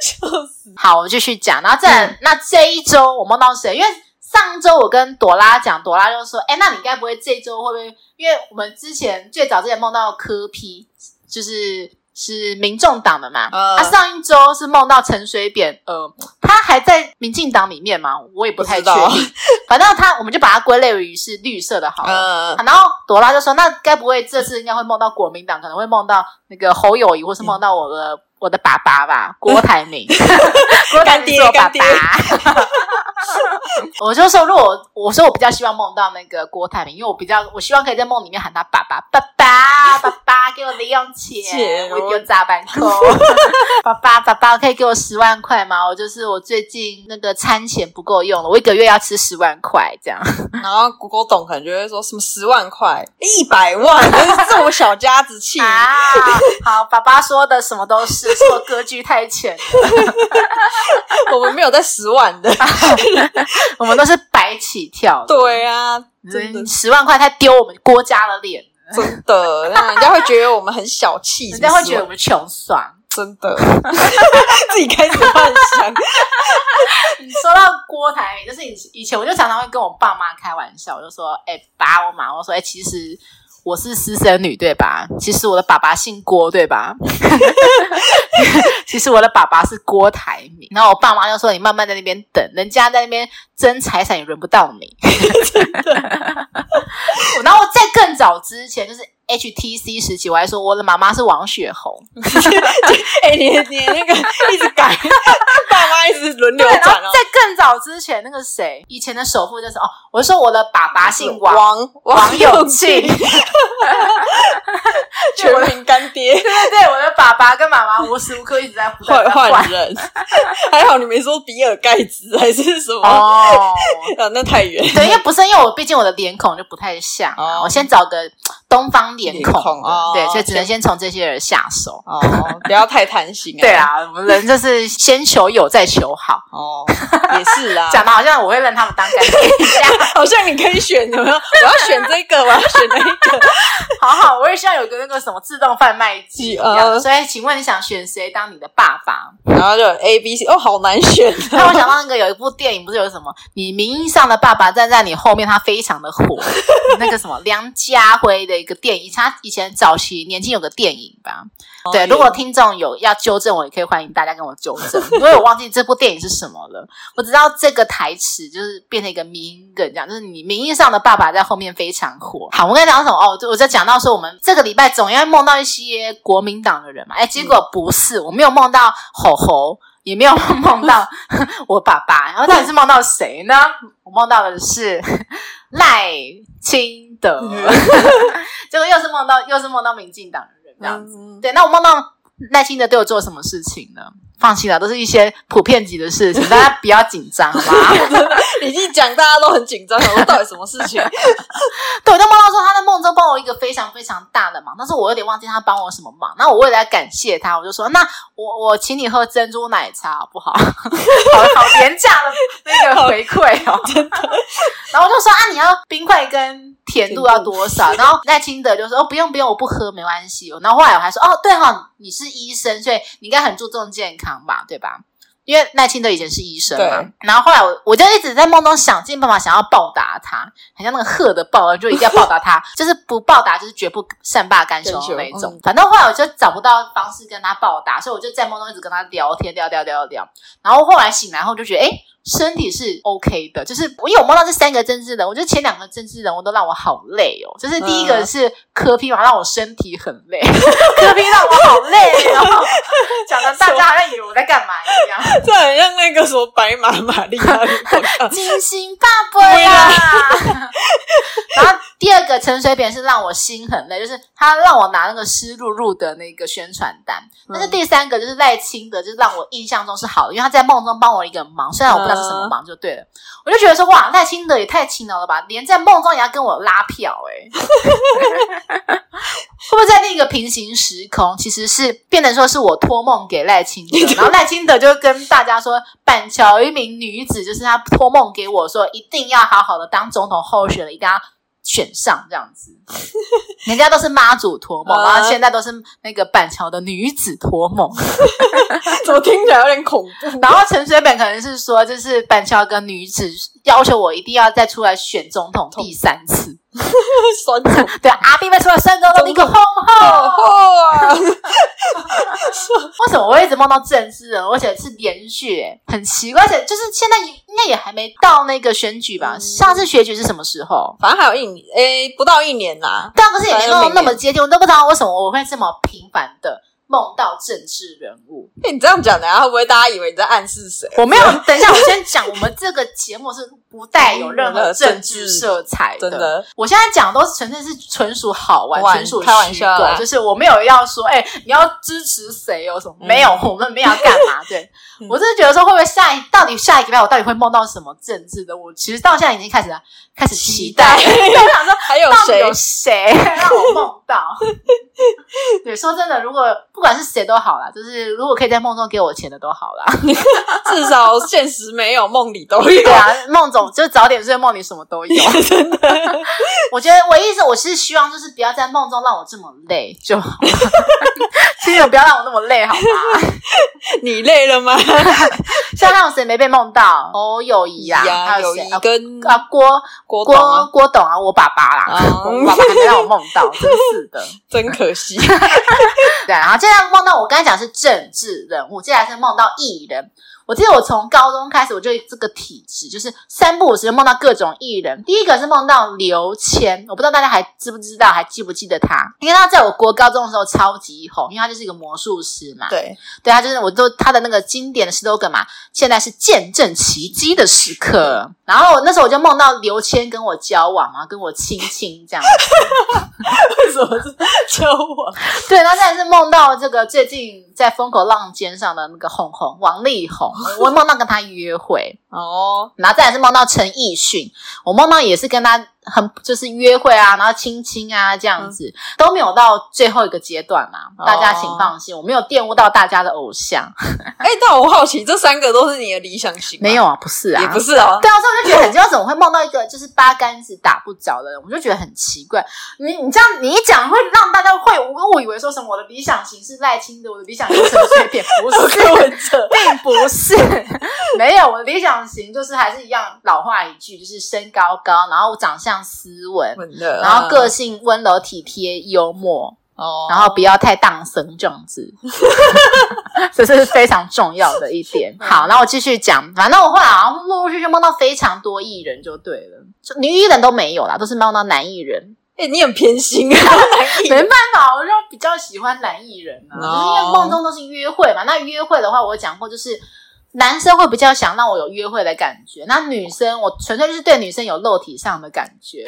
笑死。好，我们继续讲。然后再那这一周我梦到谁？因为上周我跟朵拉讲，朵拉就说：“哎，那你该不会这周会不会？因为我们之前最早之前梦到柯批就是。”是民众党的嘛？他、呃啊、上一周是梦到陈水扁，呃，他还在民进党里面嘛？我也不太确定。反正他，我们就把它归类于是绿色的好了。呃啊、然后朵拉就说：“那该不会这次应该会梦到国民党，可能会梦到那个侯友谊，或是梦到我的、嗯、我的爸爸吧？郭台铭，郭台铭是我爸爸。我就说，如果我，我说我比较希望梦到那个郭台铭，因为我比较我希望可以在梦里面喊他爸爸，爸爸，爸爸，给我零用钱，我有砸板扣。爸爸，爸爸，可以给我十万块吗？我就是我最近那个餐钱不够用了，我一个月要吃十万块这样。然后古古董可能就会说什么十万块、一百万，这种小家子气啊。好，爸爸说的什么都是，是我格局太浅了。我们没有在十万的。我们都是白起跳的，对啊，真的十万块太丢我们郭家的脸，真的，让人家会觉得我们很小气，人家会觉得我们穷爽，真的，自己开始幻想。你说到郭台铭，就是以以前我就常常会跟我爸妈开玩笑，我就说，哎、欸，爸我妈，我说，哎、欸，其实。我是私生女，对吧？其实我的爸爸姓郭，对吧？其实我的爸爸是郭台铭。然后我爸妈就说：“你慢慢在那边等，人家在那边争财产也轮不到你。”然后在更早之前，就是 HTC 时期，我还说我的妈妈是王雪红。哎、欸，你你那个一直改，爸妈一直轮流转哦。在更早之前，那个谁，以前的首富就是哦，我就说我的爸爸姓王，王，王永庆，全民干爹。对对对，我的爸爸跟妈妈无时无刻一直在换换人。还好你没说比尔盖茨还是什么哦，啊，那太远。对，因为不是因为我毕竟我的脸孔就不太像，哦、我先找个东方脸孔，哦、对，所以只能先从这些人下手哦，不要太贪心。对啊，我们人就是先求有，再求好。哦，也是啊，讲的好像我会让他们当干爹一样，好像你可以选有没有？我要选这个，我要选那个。好好，我也希望有个那个什么自动贩卖机。呃，所以请问你想选谁当你的爸爸？然后就 A、B、C，哦，好难选。那我想到那个有一部电影，不是有什么？你名义上的爸爸站在你后面，他非常的火。那个什么梁家辉的一个电影，他以前早期年轻有个电影吧？对，如果听众有要纠正我，也可以欢迎大家跟我纠正，因为我忘记这部电影是什么了。我只知道这个台词就是变成一个名梗，这样就是你名义上的爸爸在后面非常火。好，我跟你讲什么？哦，我在讲到说我们这个礼拜总要梦到一些国民党的人嘛。哎，结果不是，我没有梦到吼吼，也没有梦到 我爸爸，然后到底是梦到谁呢？我梦到的是赖清德，结果又是梦到又是梦到民进党的人这样子。对，那我梦到赖清德对我做什么事情呢？放心了，都是一些普遍级的事情，大家不要紧张，好吧？你一讲，大家都很紧张，我说到底什么事情？对，我就梦到说他在梦中帮我一个非常非常大的忙，但是我有点忘记他帮我什么忙。那我为了来感谢他，我就说：那我我请你喝珍珠奶茶好不好？好好廉价的那个回馈哦，真的。然后我就说：啊，你要冰块跟甜度要多少？然后赖清德就说：哦，不用不用，我不喝，没关系。然后后来我还说：哦，对哈，你是医生，所以你应该很注重健康。吧，对吧？因为赖清德以前是医生嘛，然后后来我我就一直在梦中想尽办法想要报答他，好像那个鹤的报，就一定要报答他，就是不报答就是绝不善罢甘休的那种。嗯、反正后来我就找不到方式跟他报答，所以我就在梦中一直跟他聊天，聊聊聊聊。然后后来醒来后就觉得，哎。身体是 OK 的，就是我因为我梦到这三个政治人，我觉得前两个政治人物都让我好累哦。就是第一个是柯 P 嘛，让我身体很累，柯 P 让我好累，然 后讲的大家好像以为我在干嘛一样，这很像那个什么白马玛丽亚，金星爸爸呀。然后第二个陈水扁是让我心很累，就是他让我拿那个湿漉漉的那个宣传单。但是第三个就是赖清德，就是让我印象中是好的，因为他在梦中帮我一个忙，虽然我不知道。是什么忙就对了，我就觉得说哇，赖清德也太勤劳了吧，连在梦中也要跟我拉票哎、欸、会不会在另一个平行时空，其实是变成说是我托梦给赖清德，然后赖清德就跟大家说，板桥有一名女子，就是她托梦给我说，一定要好好的当总统候选人，一定要。选上这样子，人家都是妈祖托梦，然后现在都是那个板桥的女子托梦，怎么听起来有点恐怖？然后陈水扁可能是说，就是板桥跟女子要求我一定要再出来选总统第三次。酸痛对阿兵被出来三周的一个轰轰啊！为什么我一直梦到政治人？而且是连续，很奇怪。而且就是现在应该也还没到那个选举吧？下次选举是什么时候？反正还有一年，诶，不到一年啦。但可是也没弄那么接近，我都不知道为什么我会这么频繁的。梦到政治人物，欸、你这样讲的，会不会大家以为你在暗示谁？我没有，等一下，我先讲，我们这个节目是不带有任何政治色彩的。真的，我现在讲的都是纯粹是纯属好玩，纯属开玩笑，对，就是我没有要说，哎、欸，你要支持谁哦什么？嗯、没有，我们没有要干嘛？对，嗯、我真的觉得说，会不会下一，到底下一个礼拜我到底会梦到什么政治的？我其实到现在已经开始了。开始期待，我想说 还有谁有谁让我梦到？对，说真的，如果不管是谁都好啦，就是如果可以在梦中给我钱的都好啦。至少现实没有，梦里都有。对啊，梦总就早点睡，梦里什么都有。真的，我觉得唯一是，我是希望就是不要在梦中让我这么累就好。亲友不要让我那么累，好吗？你累了吗？像那种谁没被梦到？哦，友谊啊，还有谁？跟啊郭。郭郭郭董啊，我爸爸啦，我爸爸还没让我梦到，真是的，真可惜。对，然后接下来梦到我刚才讲是政治人物，接下来是梦到艺人。我记得我从高中开始，我就这个体质，就是三不五时就梦到各种艺人。第一个是梦到刘谦，我不知道大家还知不知道，还记不记得他？因为他在我国高中的时候超级红，因为他就是一个魔术师嘛。对，对，他就是我都他的那个经典的 slogan 嘛。现在是见证奇迹的时刻。然后那时候我就梦到刘谦跟我交往嘛，跟我亲亲这样子。为什么是交往？对，然后再来是梦到这个最近在风口浪尖上的那个红红王力宏。我梦到跟他约会哦，然后再来是梦到陈奕迅，我梦到也是跟他。很就是约会啊，然后亲亲啊，这样子、嗯、都没有到最后一个阶段嘛。哦、大家请放心，我没有玷污到大家的偶像。哎、欸，但我好奇，这三个都是你的理想型？没有啊，不是啊，也不是啊。对啊，所以我就觉得很奇怪，怎么会梦到一个就是八竿子打不着的人？我就觉得很奇怪。你你这样你一讲，会让大家会误以为说什么我的理想型是赖清德，我的理想型是陈水扁，不是，并不是，没有，我的理想型就是还是一样老话一句，就是身高高，然后长相。斯文，然后个性温柔体贴、幽默，哦，然后不要太荡生这样子，这是非常重要的一点。好，那我继续讲。反正我后来好像陆陆续续梦到非常多艺人，就对了，就女艺人都没有啦，都是梦到男艺人。哎，你很偏心啊！没办法，我就比较喜欢男艺人啊，就是因为梦中都是约会嘛。那约会的话，我有讲过就是。男生会比较想让我有约会的感觉，那女生我纯粹就是对女生有肉体上的感觉，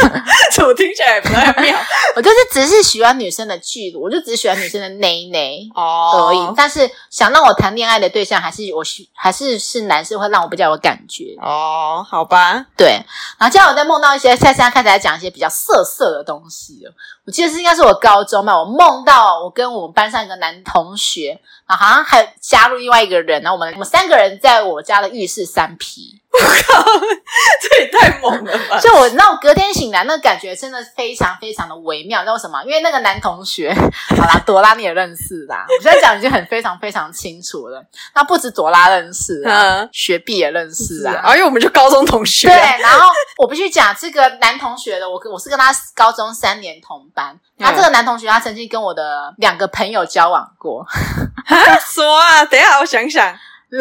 怎么听起来不太妙？我就是只是喜欢女生的巨乳，我就只喜欢女生的内内哦而已。但是想让我谈恋爱的对象还是我需还是是男生会让我比较有感觉哦，好吧，对。然后接下来我再梦到一些，现在开始来讲一些比较色色的东西了。我记得是应该是我高中吧，我梦到我跟我们班上一个男同学。啊，好像还加入另外一个人，然后我们我们三个人在我家的浴室三 P。我靠，这也太猛了吧！就我那种隔天醒来，那个感觉真的非常非常的微妙。你知道为什么？因为那个男同学，好啦，朵拉你也认识啦。我现在讲已经很非常非常清楚了。那不止朵拉认识啊，雪碧也认识啊。因为我们就高中同学。对，然后我必须讲这个男同学的，我我是跟他高中三年同班。他这个男同学，他曾经跟我的两个朋友交往过。说啊，等一下我想想。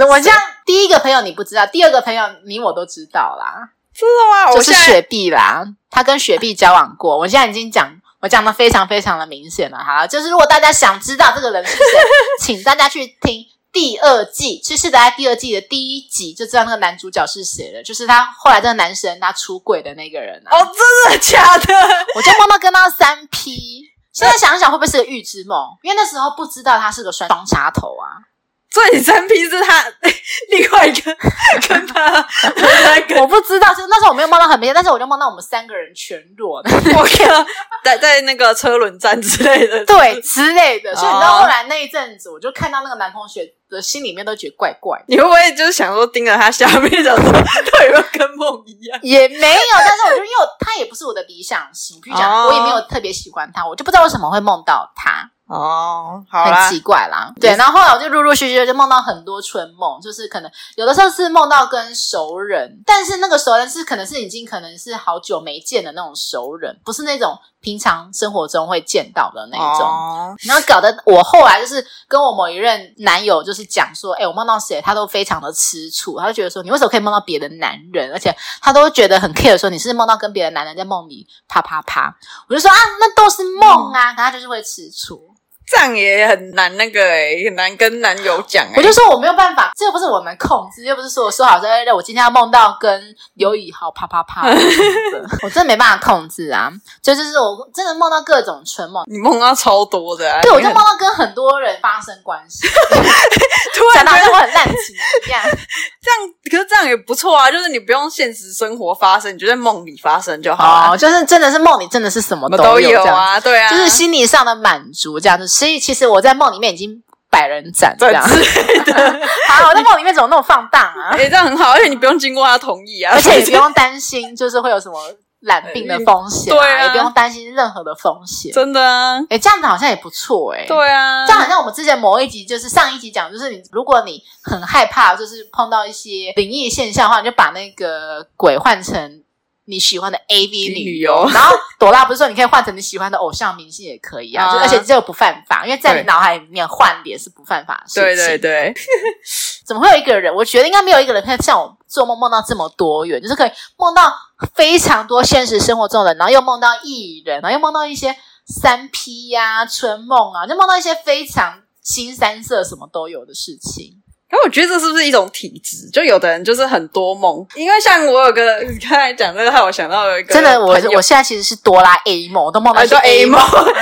我这样第一个朋友你不知道，第二个朋友你我都知道啦。真的吗？就是雪碧啦，他跟雪碧交往过。我现在已经讲，我讲的非常非常的明显了。好，就是如果大家想知道这个人是谁，请大家去听第二季，其实在第二季的第一集就知道那个男主角是谁了。就是他后来这个男生他出轨的那个人啊。哦，真的假的？我就梦到跟他三 P。现在想想会不会是个预知梦？因为那时候不知道他是个双双插头啊。所以你三 P 是他 另外一个 跟他那个，我不知道，就是那时候我没有梦到很明显，但是我就梦到我们三个人全裸的，我靠，在在那个车轮战之类的，对之类的。所以你知道后来那一阵子，我就看到那个男同学的心里面都觉得怪怪。你会不会就是想说盯着他下面，想说他有没有跟梦一样？也没有，但是我就因为他也不是我的理想型，比如讲我也没有特别喜欢他，我就不知道为什么会梦到他。哦，好很奇怪啦。对，然后后来我就陆陆续续就梦到很多春梦，就是可能有的时候是梦到跟熟人，但是那个熟人是可能是已经可能是好久没见的那种熟人，不是那种平常生活中会见到的那种。哦，然后搞得我后来就是跟我某一任男友就是讲说，哎，我梦到谁，他都非常的吃醋，他就觉得说你为什么可以梦到别的男人，而且他都会觉得很 care，说你是梦到跟别的男人在梦里啪啪啪。我就说啊，那都是梦啊，可他就是会吃醋。这样也很难，那个哎很难跟男友讲诶。我就说我没有办法，这又不是我们控制，又不是说我说好说，让我今天要梦到跟刘以豪啪啪啪，我真的没办法控制啊！就就是我真的梦到各种春梦，你梦到超多的，啊，对，我就梦到跟很多人发生关系，突然觉得我很滥情一样。这样可是这样也不错啊，就是你不用现实生活发生，你就在梦里发生就好哦，就是真的是梦里真的是什么都有啊，对啊，就是心理上的满足这样子。所以其实我在梦里面已经百人斩这样子。好，我在梦里面怎么那么放荡啊？哎，这样很好，而且你不用经过他同意啊，而且也不用 担心，就是会有什么染病的风险，对啊，也不用担心任何的风险。真的啊，哎，这样子好像也不错哎。对啊，这样好像我们之前某一集就是上一集讲，就是你如果你很害怕，就是碰到一些灵异现象的话，你就把那个鬼换成。你喜欢的 AV 女优，然后朵拉不是说你可以换成你喜欢的偶像明星也可以啊，而且这个不犯法，因为在你脑海里面换脸是不犯法的事情。对对对，怎么会有一个人？我觉得应该没有一个人可以像我做梦梦到这么多元，就是可以梦到非常多现实生活中的人，然后又梦到艺人，然后又梦到一些三 P 呀、啊、春梦啊，就梦到一些非常新三色什么都有的事情。可我觉得这是不是一种体质？就有的人就是很多梦，因为像我有个刚才讲这个，害我想到有一个真的，我我现在其实是哆啦 A 梦，我都梦到是 A 梦，哆啦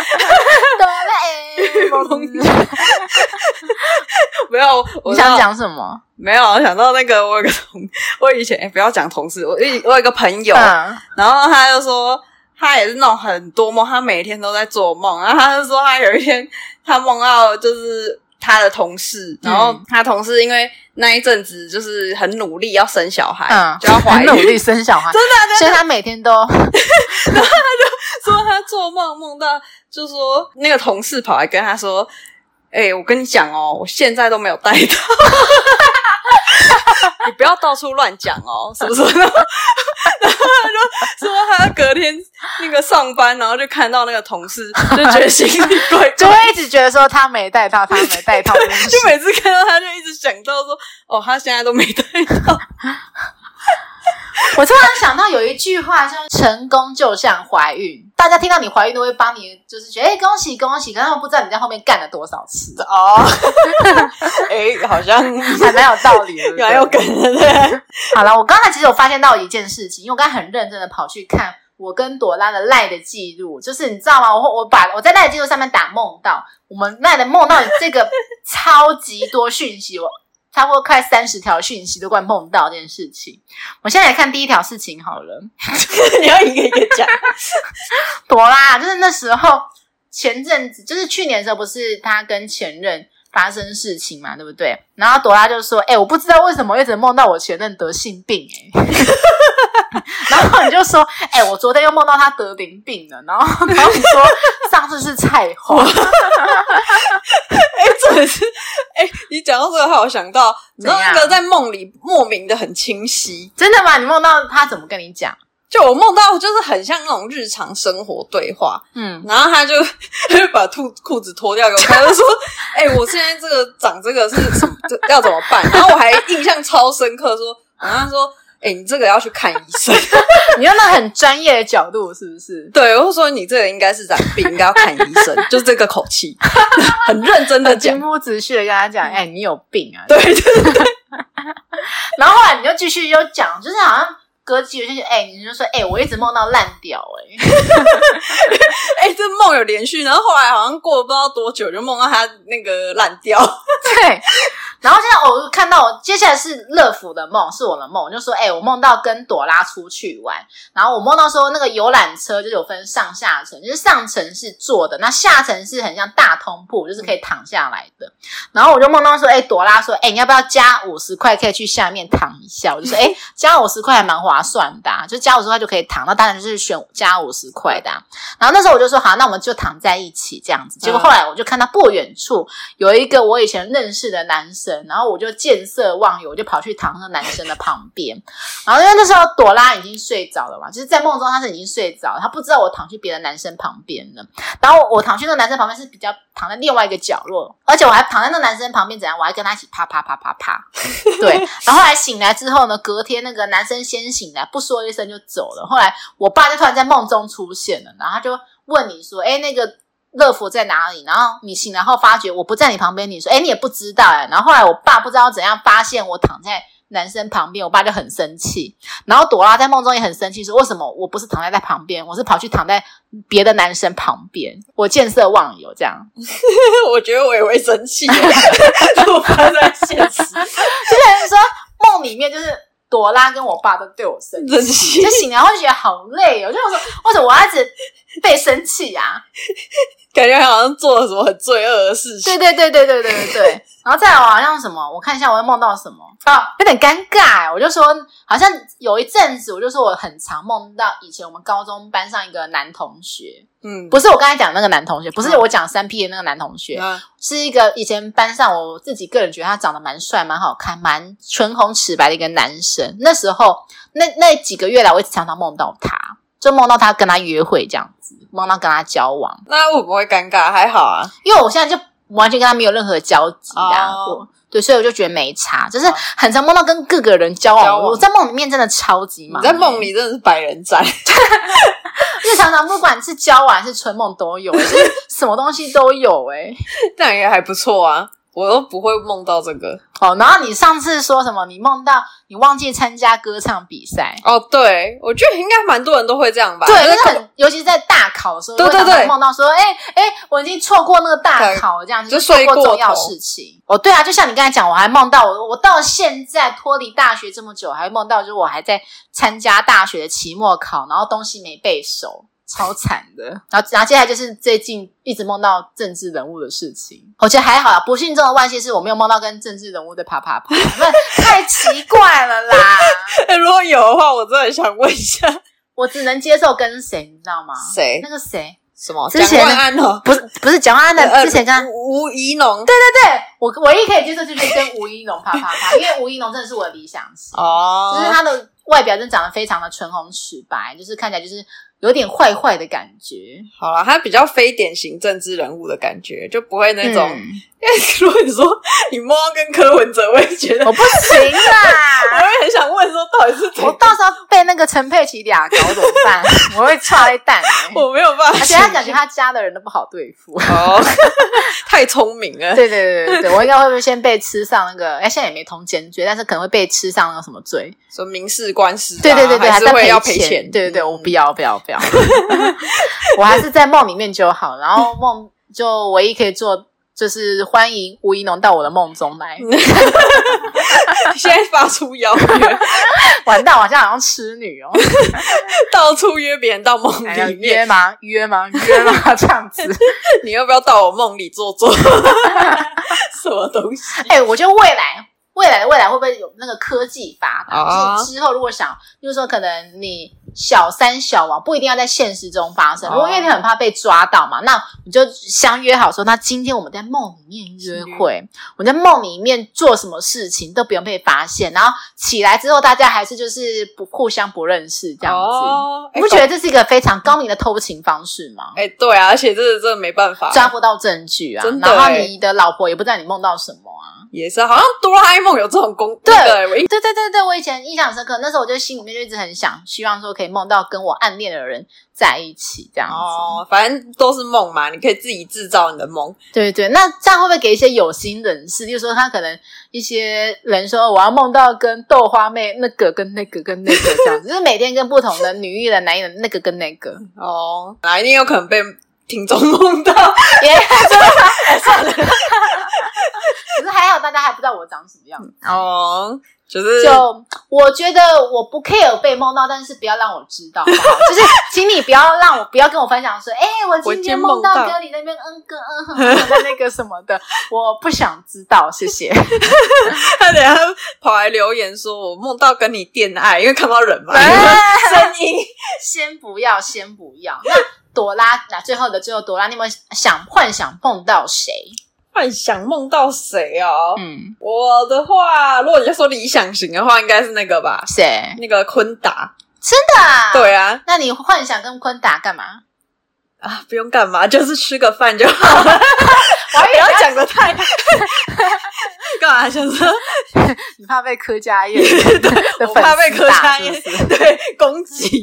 A 梦。没有，我你想讲什么？没有，我想到那个我有个同，我以前、欸、不要讲同事，我我有一个朋友，嗯、然后他就说他也是那种很多梦，他每天都在做梦，然后他就说他有一天他梦到就是。他的同事，然后他同事因为那一阵子就是很努力要生小孩，嗯，就要怀孕，很努力生小孩，真的，真的，所以他每天都，然后他就说他做梦梦到，就说那个同事跑来跟他说：“哎、欸，我跟你讲哦，我现在都没有带套。” 你不要到处乱讲哦，是不是？然后他就说他隔天那个上班，然后就看到那个同事，就觉得心里怪怪，就会一直觉得说他没带套，他没带套，就每次看到他就一直想到说，哦，他现在都没带套。我突然想到有一句话，就是“成功就像怀孕”，大家听到你怀孕都会帮你，就是觉得“哎，恭喜恭喜”，可是他们不知道你在后面干了多少次哦。哎，好像 还蛮有道理的，蛮有梗的。对，好了，我刚才其实有发现到一件事情，因为我刚才很认真的跑去看我跟朵拉的赖的记录，就是你知道吗？我我把我在赖的记录上面打梦到，我们赖的梦到这个 超级多讯息，我。差不多快三十条讯息都怪碰到这件事情。我现在来看第一条事情好了，你要一个一个讲。朵拉，就是那时候前阵子，就是去年的时候，不是他跟前任发生事情嘛，对不对？然后朵拉就说：“哎、欸，我不知道为什么一直梦到我前任得性病、欸，哎。”然后你就说：“哎、欸，我昨天又梦到他得淋病了。”然后，然后你说：“上次是菜花。”哎，真的是哎，你讲到这个话，我想到，你知道那个在梦里莫名的很清晰，真的吗？你梦到他怎么跟你讲？就我梦到，就是很像那种日常生活对话，嗯，然后他就 他就把裤裤子脱掉给我看，他就说：“哎、欸，我现在这个长这个是什么？要怎么办？” 然后我还印象超深刻，说，然后他说。哎、欸，你这个要去看医生。你用那很专业的角度，是不是？对，我就说你这个应该是染病，应该要看医生，就是这个口气，很认真的讲，情不自禁的跟他讲：“哎、欸，你有病啊！”对对对。然后后来你就继续又讲，就是好像隔几个星期，哎、欸，你就说：“哎、欸，我一直梦到烂掉、欸，哎，哎，这梦有连续。”然后后来好像过了不知道多久，就梦到他那个烂掉。对。然后现在我看到接下来是乐福的梦，是我的梦，我就说，哎、我梦到跟朵拉出去玩，然后我梦到说那个游览车就是有分上下层，就是上层是坐的，那下层是很像大通铺，就是可以躺下来的。然后我就梦到说，哎、朵拉说，哎、你要不要加五十块可以去下面躺一下？我就说，哎、加五十块还蛮划算的、啊，就加五十块就可以躺，那当然就是选加五十块的、啊。然后那时候我就说，好，那我们就躺在一起这样子。结果后来我就看到不远处有一个我以前认识的男生，然后我就见色忘友，我就跑去躺那个男生的旁边。然后因为那时候朵拉已经睡着了嘛，就是在梦中她是已经睡着了，他不知道我躺去别的男生旁边了。然后我躺去那个男生旁边是比较躺在另外一个角落，而且我还躺在那个男生旁边怎样？我还跟他一起啪啪啪啪啪。对，然后后来醒来之后呢，隔天那个男生先醒来，不说一声就走了。后来我爸就突然在梦中出现了，然后他就问你说：“哎，那个。”乐福在哪里？然后你醒来后发觉我不在你旁边，你说：“哎，你也不知道哎。”然后后来我爸不知道怎样发现我躺在男生旁边，我爸就很生气。然后朵拉在梦中也很生气，说：“为什么我不是躺在在旁边，我是跑去躺在别的男生旁边？我见色忘友这样。”我觉得我也会生气，我发生在现实，就是说梦里面就是朵拉跟我爸都对我生气，就醒来后就觉得好累哦，就我说为什么我要一直被生气啊？感觉好像做了什么很罪恶的事情。对对对对对对对对。然后再来，我好像什么，我看一下，我会梦到什么啊？有点尴尬。我就说，好像有一阵子，我就说我很常梦到以前我们高中班上一个男同学。嗯，不是我刚才讲的那个男同学，不是我讲三 P 的那个男同学，嗯、是一个以前班上我自己个人觉得他长得蛮帅、蛮好看、蛮唇红齿白的一个男生。那时候，那那几个月来，我一直常常梦到他，就梦到他跟他约会这样子。梦到跟他交往，那会不会尴尬？还好啊，因为我现在就完全跟他没有任何交集啊。Oh. 对，所以我就觉得没差，就是很常梦到跟各个人交往。交往我在梦里面真的超级忙，你在梦里真的是百人斩，因为常常不管是交往还是春梦都有，就是什么东西都有诶，这样也还不错啊。我都不会梦到这个哦。然后你上次说什么？你梦到你忘记参加歌唱比赛哦？对，我觉得应该蛮多人都会这样吧。对，就是很，尤其是在大考的时候，对对对，梦到说，哎哎，我已经错过那个大考，这样就错过重要事情。哦，对啊，就像你刚才讲，我还梦到我，我到现在脱离大学这么久，还梦到就是我还在参加大学的期末考，然后东西没背熟。超惨的，然后然后接下来就是最近一直梦到政治人物的事情，我觉得还好啦。不幸中的万幸是我没有梦到跟政治人物在啪啪啪，那太奇怪了啦。如果有的话，我真的想问一下，我只能接受跟谁，你知道吗？谁？那个谁？什么？之前蒋万安哦，不是不是蒋万安的，之前跟吴怡农。对对对，我唯一可以接受就是跟吴怡农啪啪啪，因为吴怡农真的是我的理想型哦，就是他的外表真的长得非常的唇红齿白，就是看起来就是。有点坏坏的感觉，好啦，他比较非典型政治人物的感觉，就不会那种。如果你说你摸跟柯文哲，我也觉得我不行啦。我会很想问说，到底是我到时候被那个陈佩琪俩搞怎么办？我会踹一蛋，我没有办法。而且他感觉他家的人都不好对付，哦，太聪明了。对对对对，我应该会不会先被吃上那个？哎，现在也没通奸罪，但是可能会被吃上那个什么罪？说民事官司？对对对对，还是会要赔钱？对对对，我不要不要不要，我还是在梦里面就好。然后梦就唯一可以做。就是欢迎吴怡农到我的梦中来。现在发出邀约，完蛋，我好像好像痴女哦，到处约别人到梦里面约吗？约吗？约吗？这样子，你要不要到我梦里坐坐？什么东西？哎、欸，我觉得未来。未来的未来会不会有那个科技发达？哦、就是之后如果想，就是说可能你小三小王不一定要在现实中发生，如果因为你很怕被抓到嘛，那你就相约好说，那今天我们在梦里面约会，我在梦里面做什么事情都不用被发现，然后起来之后大家还是就是不互相不认识这样子，哦、你不觉得这是一个非常高明的偷情方式吗？哎，对啊，而且这个真的没办法抓不到证据啊，然后你的老婆也不知道你梦到什么啊。也是，好像哆啦 A 梦有这种功。对，对对对对，我以前印象深刻。那时候我就心里面就一直很想，希望说可以梦到跟我暗恋的人在一起这样子。哦，反正都是梦嘛，你可以自己制造你的梦。对对，那这样会不会给一些有心人士，就是说他可能一些人说我要梦到跟豆花妹那个跟那个跟那个这样子，就是每天跟不同的女艺人、男艺人那个跟那个。哦，那一定有可能被听众梦到。耶 算了。可是还好，大家还不知道我长什么样子哦。就是，就我觉得我不 care 被梦到，但是不要让我知道？就是请你不要让我不要跟我分享说，哎、欸，我今天梦到跟你那边嗯跟嗯哼哼的那个什么的，我不想知道，谢谢。他等下跑来留言说，我梦到跟你恋爱，因为看不到人嘛，声音。先不要，先不要。那朵拉，那最后的最后，朵拉，你有没有想幻想碰到谁？幻想梦到谁哦？嗯，我的话，如果你要说理想型的话，应该是那个吧？谁？那个坤达？真的啊？对啊。那你幻想跟坤达干嘛？啊，不用干嘛，就是吃个饭就好了。我还以为要讲的太 干嘛？想说 你怕被柯佳嬿？对，我怕被柯佳嬿对攻击。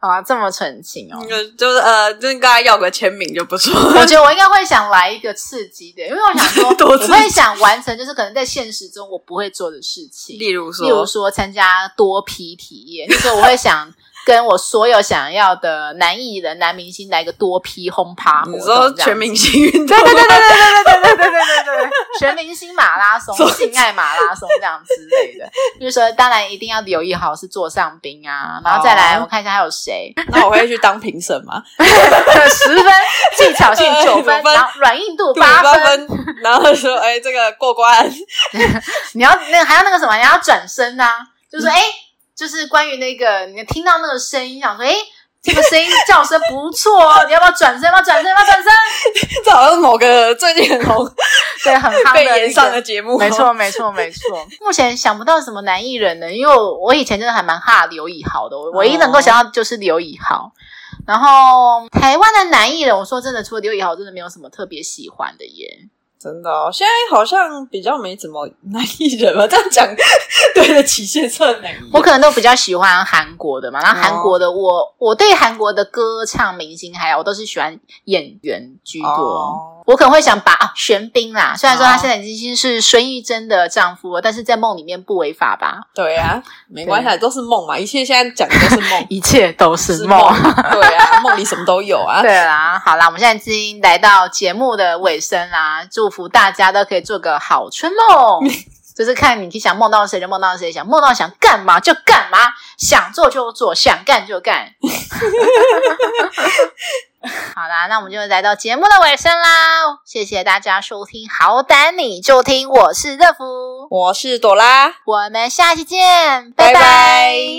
啊，这么纯情哦！就是呃，就跟他要个签名就不错。我觉得我应该会想来一个刺激的，因为我想说，我会想完成就是可能在现实中我不会做的事情，例如说，例如说参加多批体验，就是我会想。跟我所有想要的男艺人、男明星来个多批轰趴活动，你说全明星运动？对对对对对对对对对对对全明星马拉松、性爱马拉松这样之类的。就是说，当然一定要留意好是座上宾啊，然后再来我看一下还有谁。那我会去当评审吗？十分技巧性九分，然后软硬度八分，然后说哎这个过关。你要那个还要那个什么？你要转身啊，就是哎。就是关于那个，你听到那个声音，想说，哎，这个声音叫声不错哦，你要不要转身？要不要转身？要不要转身？这好像是某个最近很红、对，很夯的被延上的节目。没错，没错，没错。目前想不到什么男艺人呢，因为我我以前真的还蛮哈刘以豪的，我唯一能够想到就是刘以豪。然后台湾的男艺人，我说真的，除了刘以豪，真的没有什么特别喜欢的耶。真的哦，现在好像比较没怎么男艺人了。这样讲 对得起现在男艺人。我可能都比较喜欢韩国的嘛，然后韩国的我，哦、我对韩国的歌唱明星还有，我都是喜欢演员居多。哦我可能会想把啊，玄彬啦，虽然说他现在已经是孙艺珍的丈夫了，但是在梦里面不违法吧？对啊，没关系，都是梦嘛，一切现在讲的都是梦，一切都是梦。是梦对啊，梦里什么都有啊。对啦，好啦，我们现在已经来到节目的尾声啦，祝福大家都可以做个好春梦。就是看你想梦到谁就梦到谁，想梦到想干嘛就干嘛，想做就做，想干就干。好啦，那我们就来到节目的尾声啦！谢谢大家收听，好胆你就听，我是热芙，我是朵拉，我们下期见，拜拜。拜拜。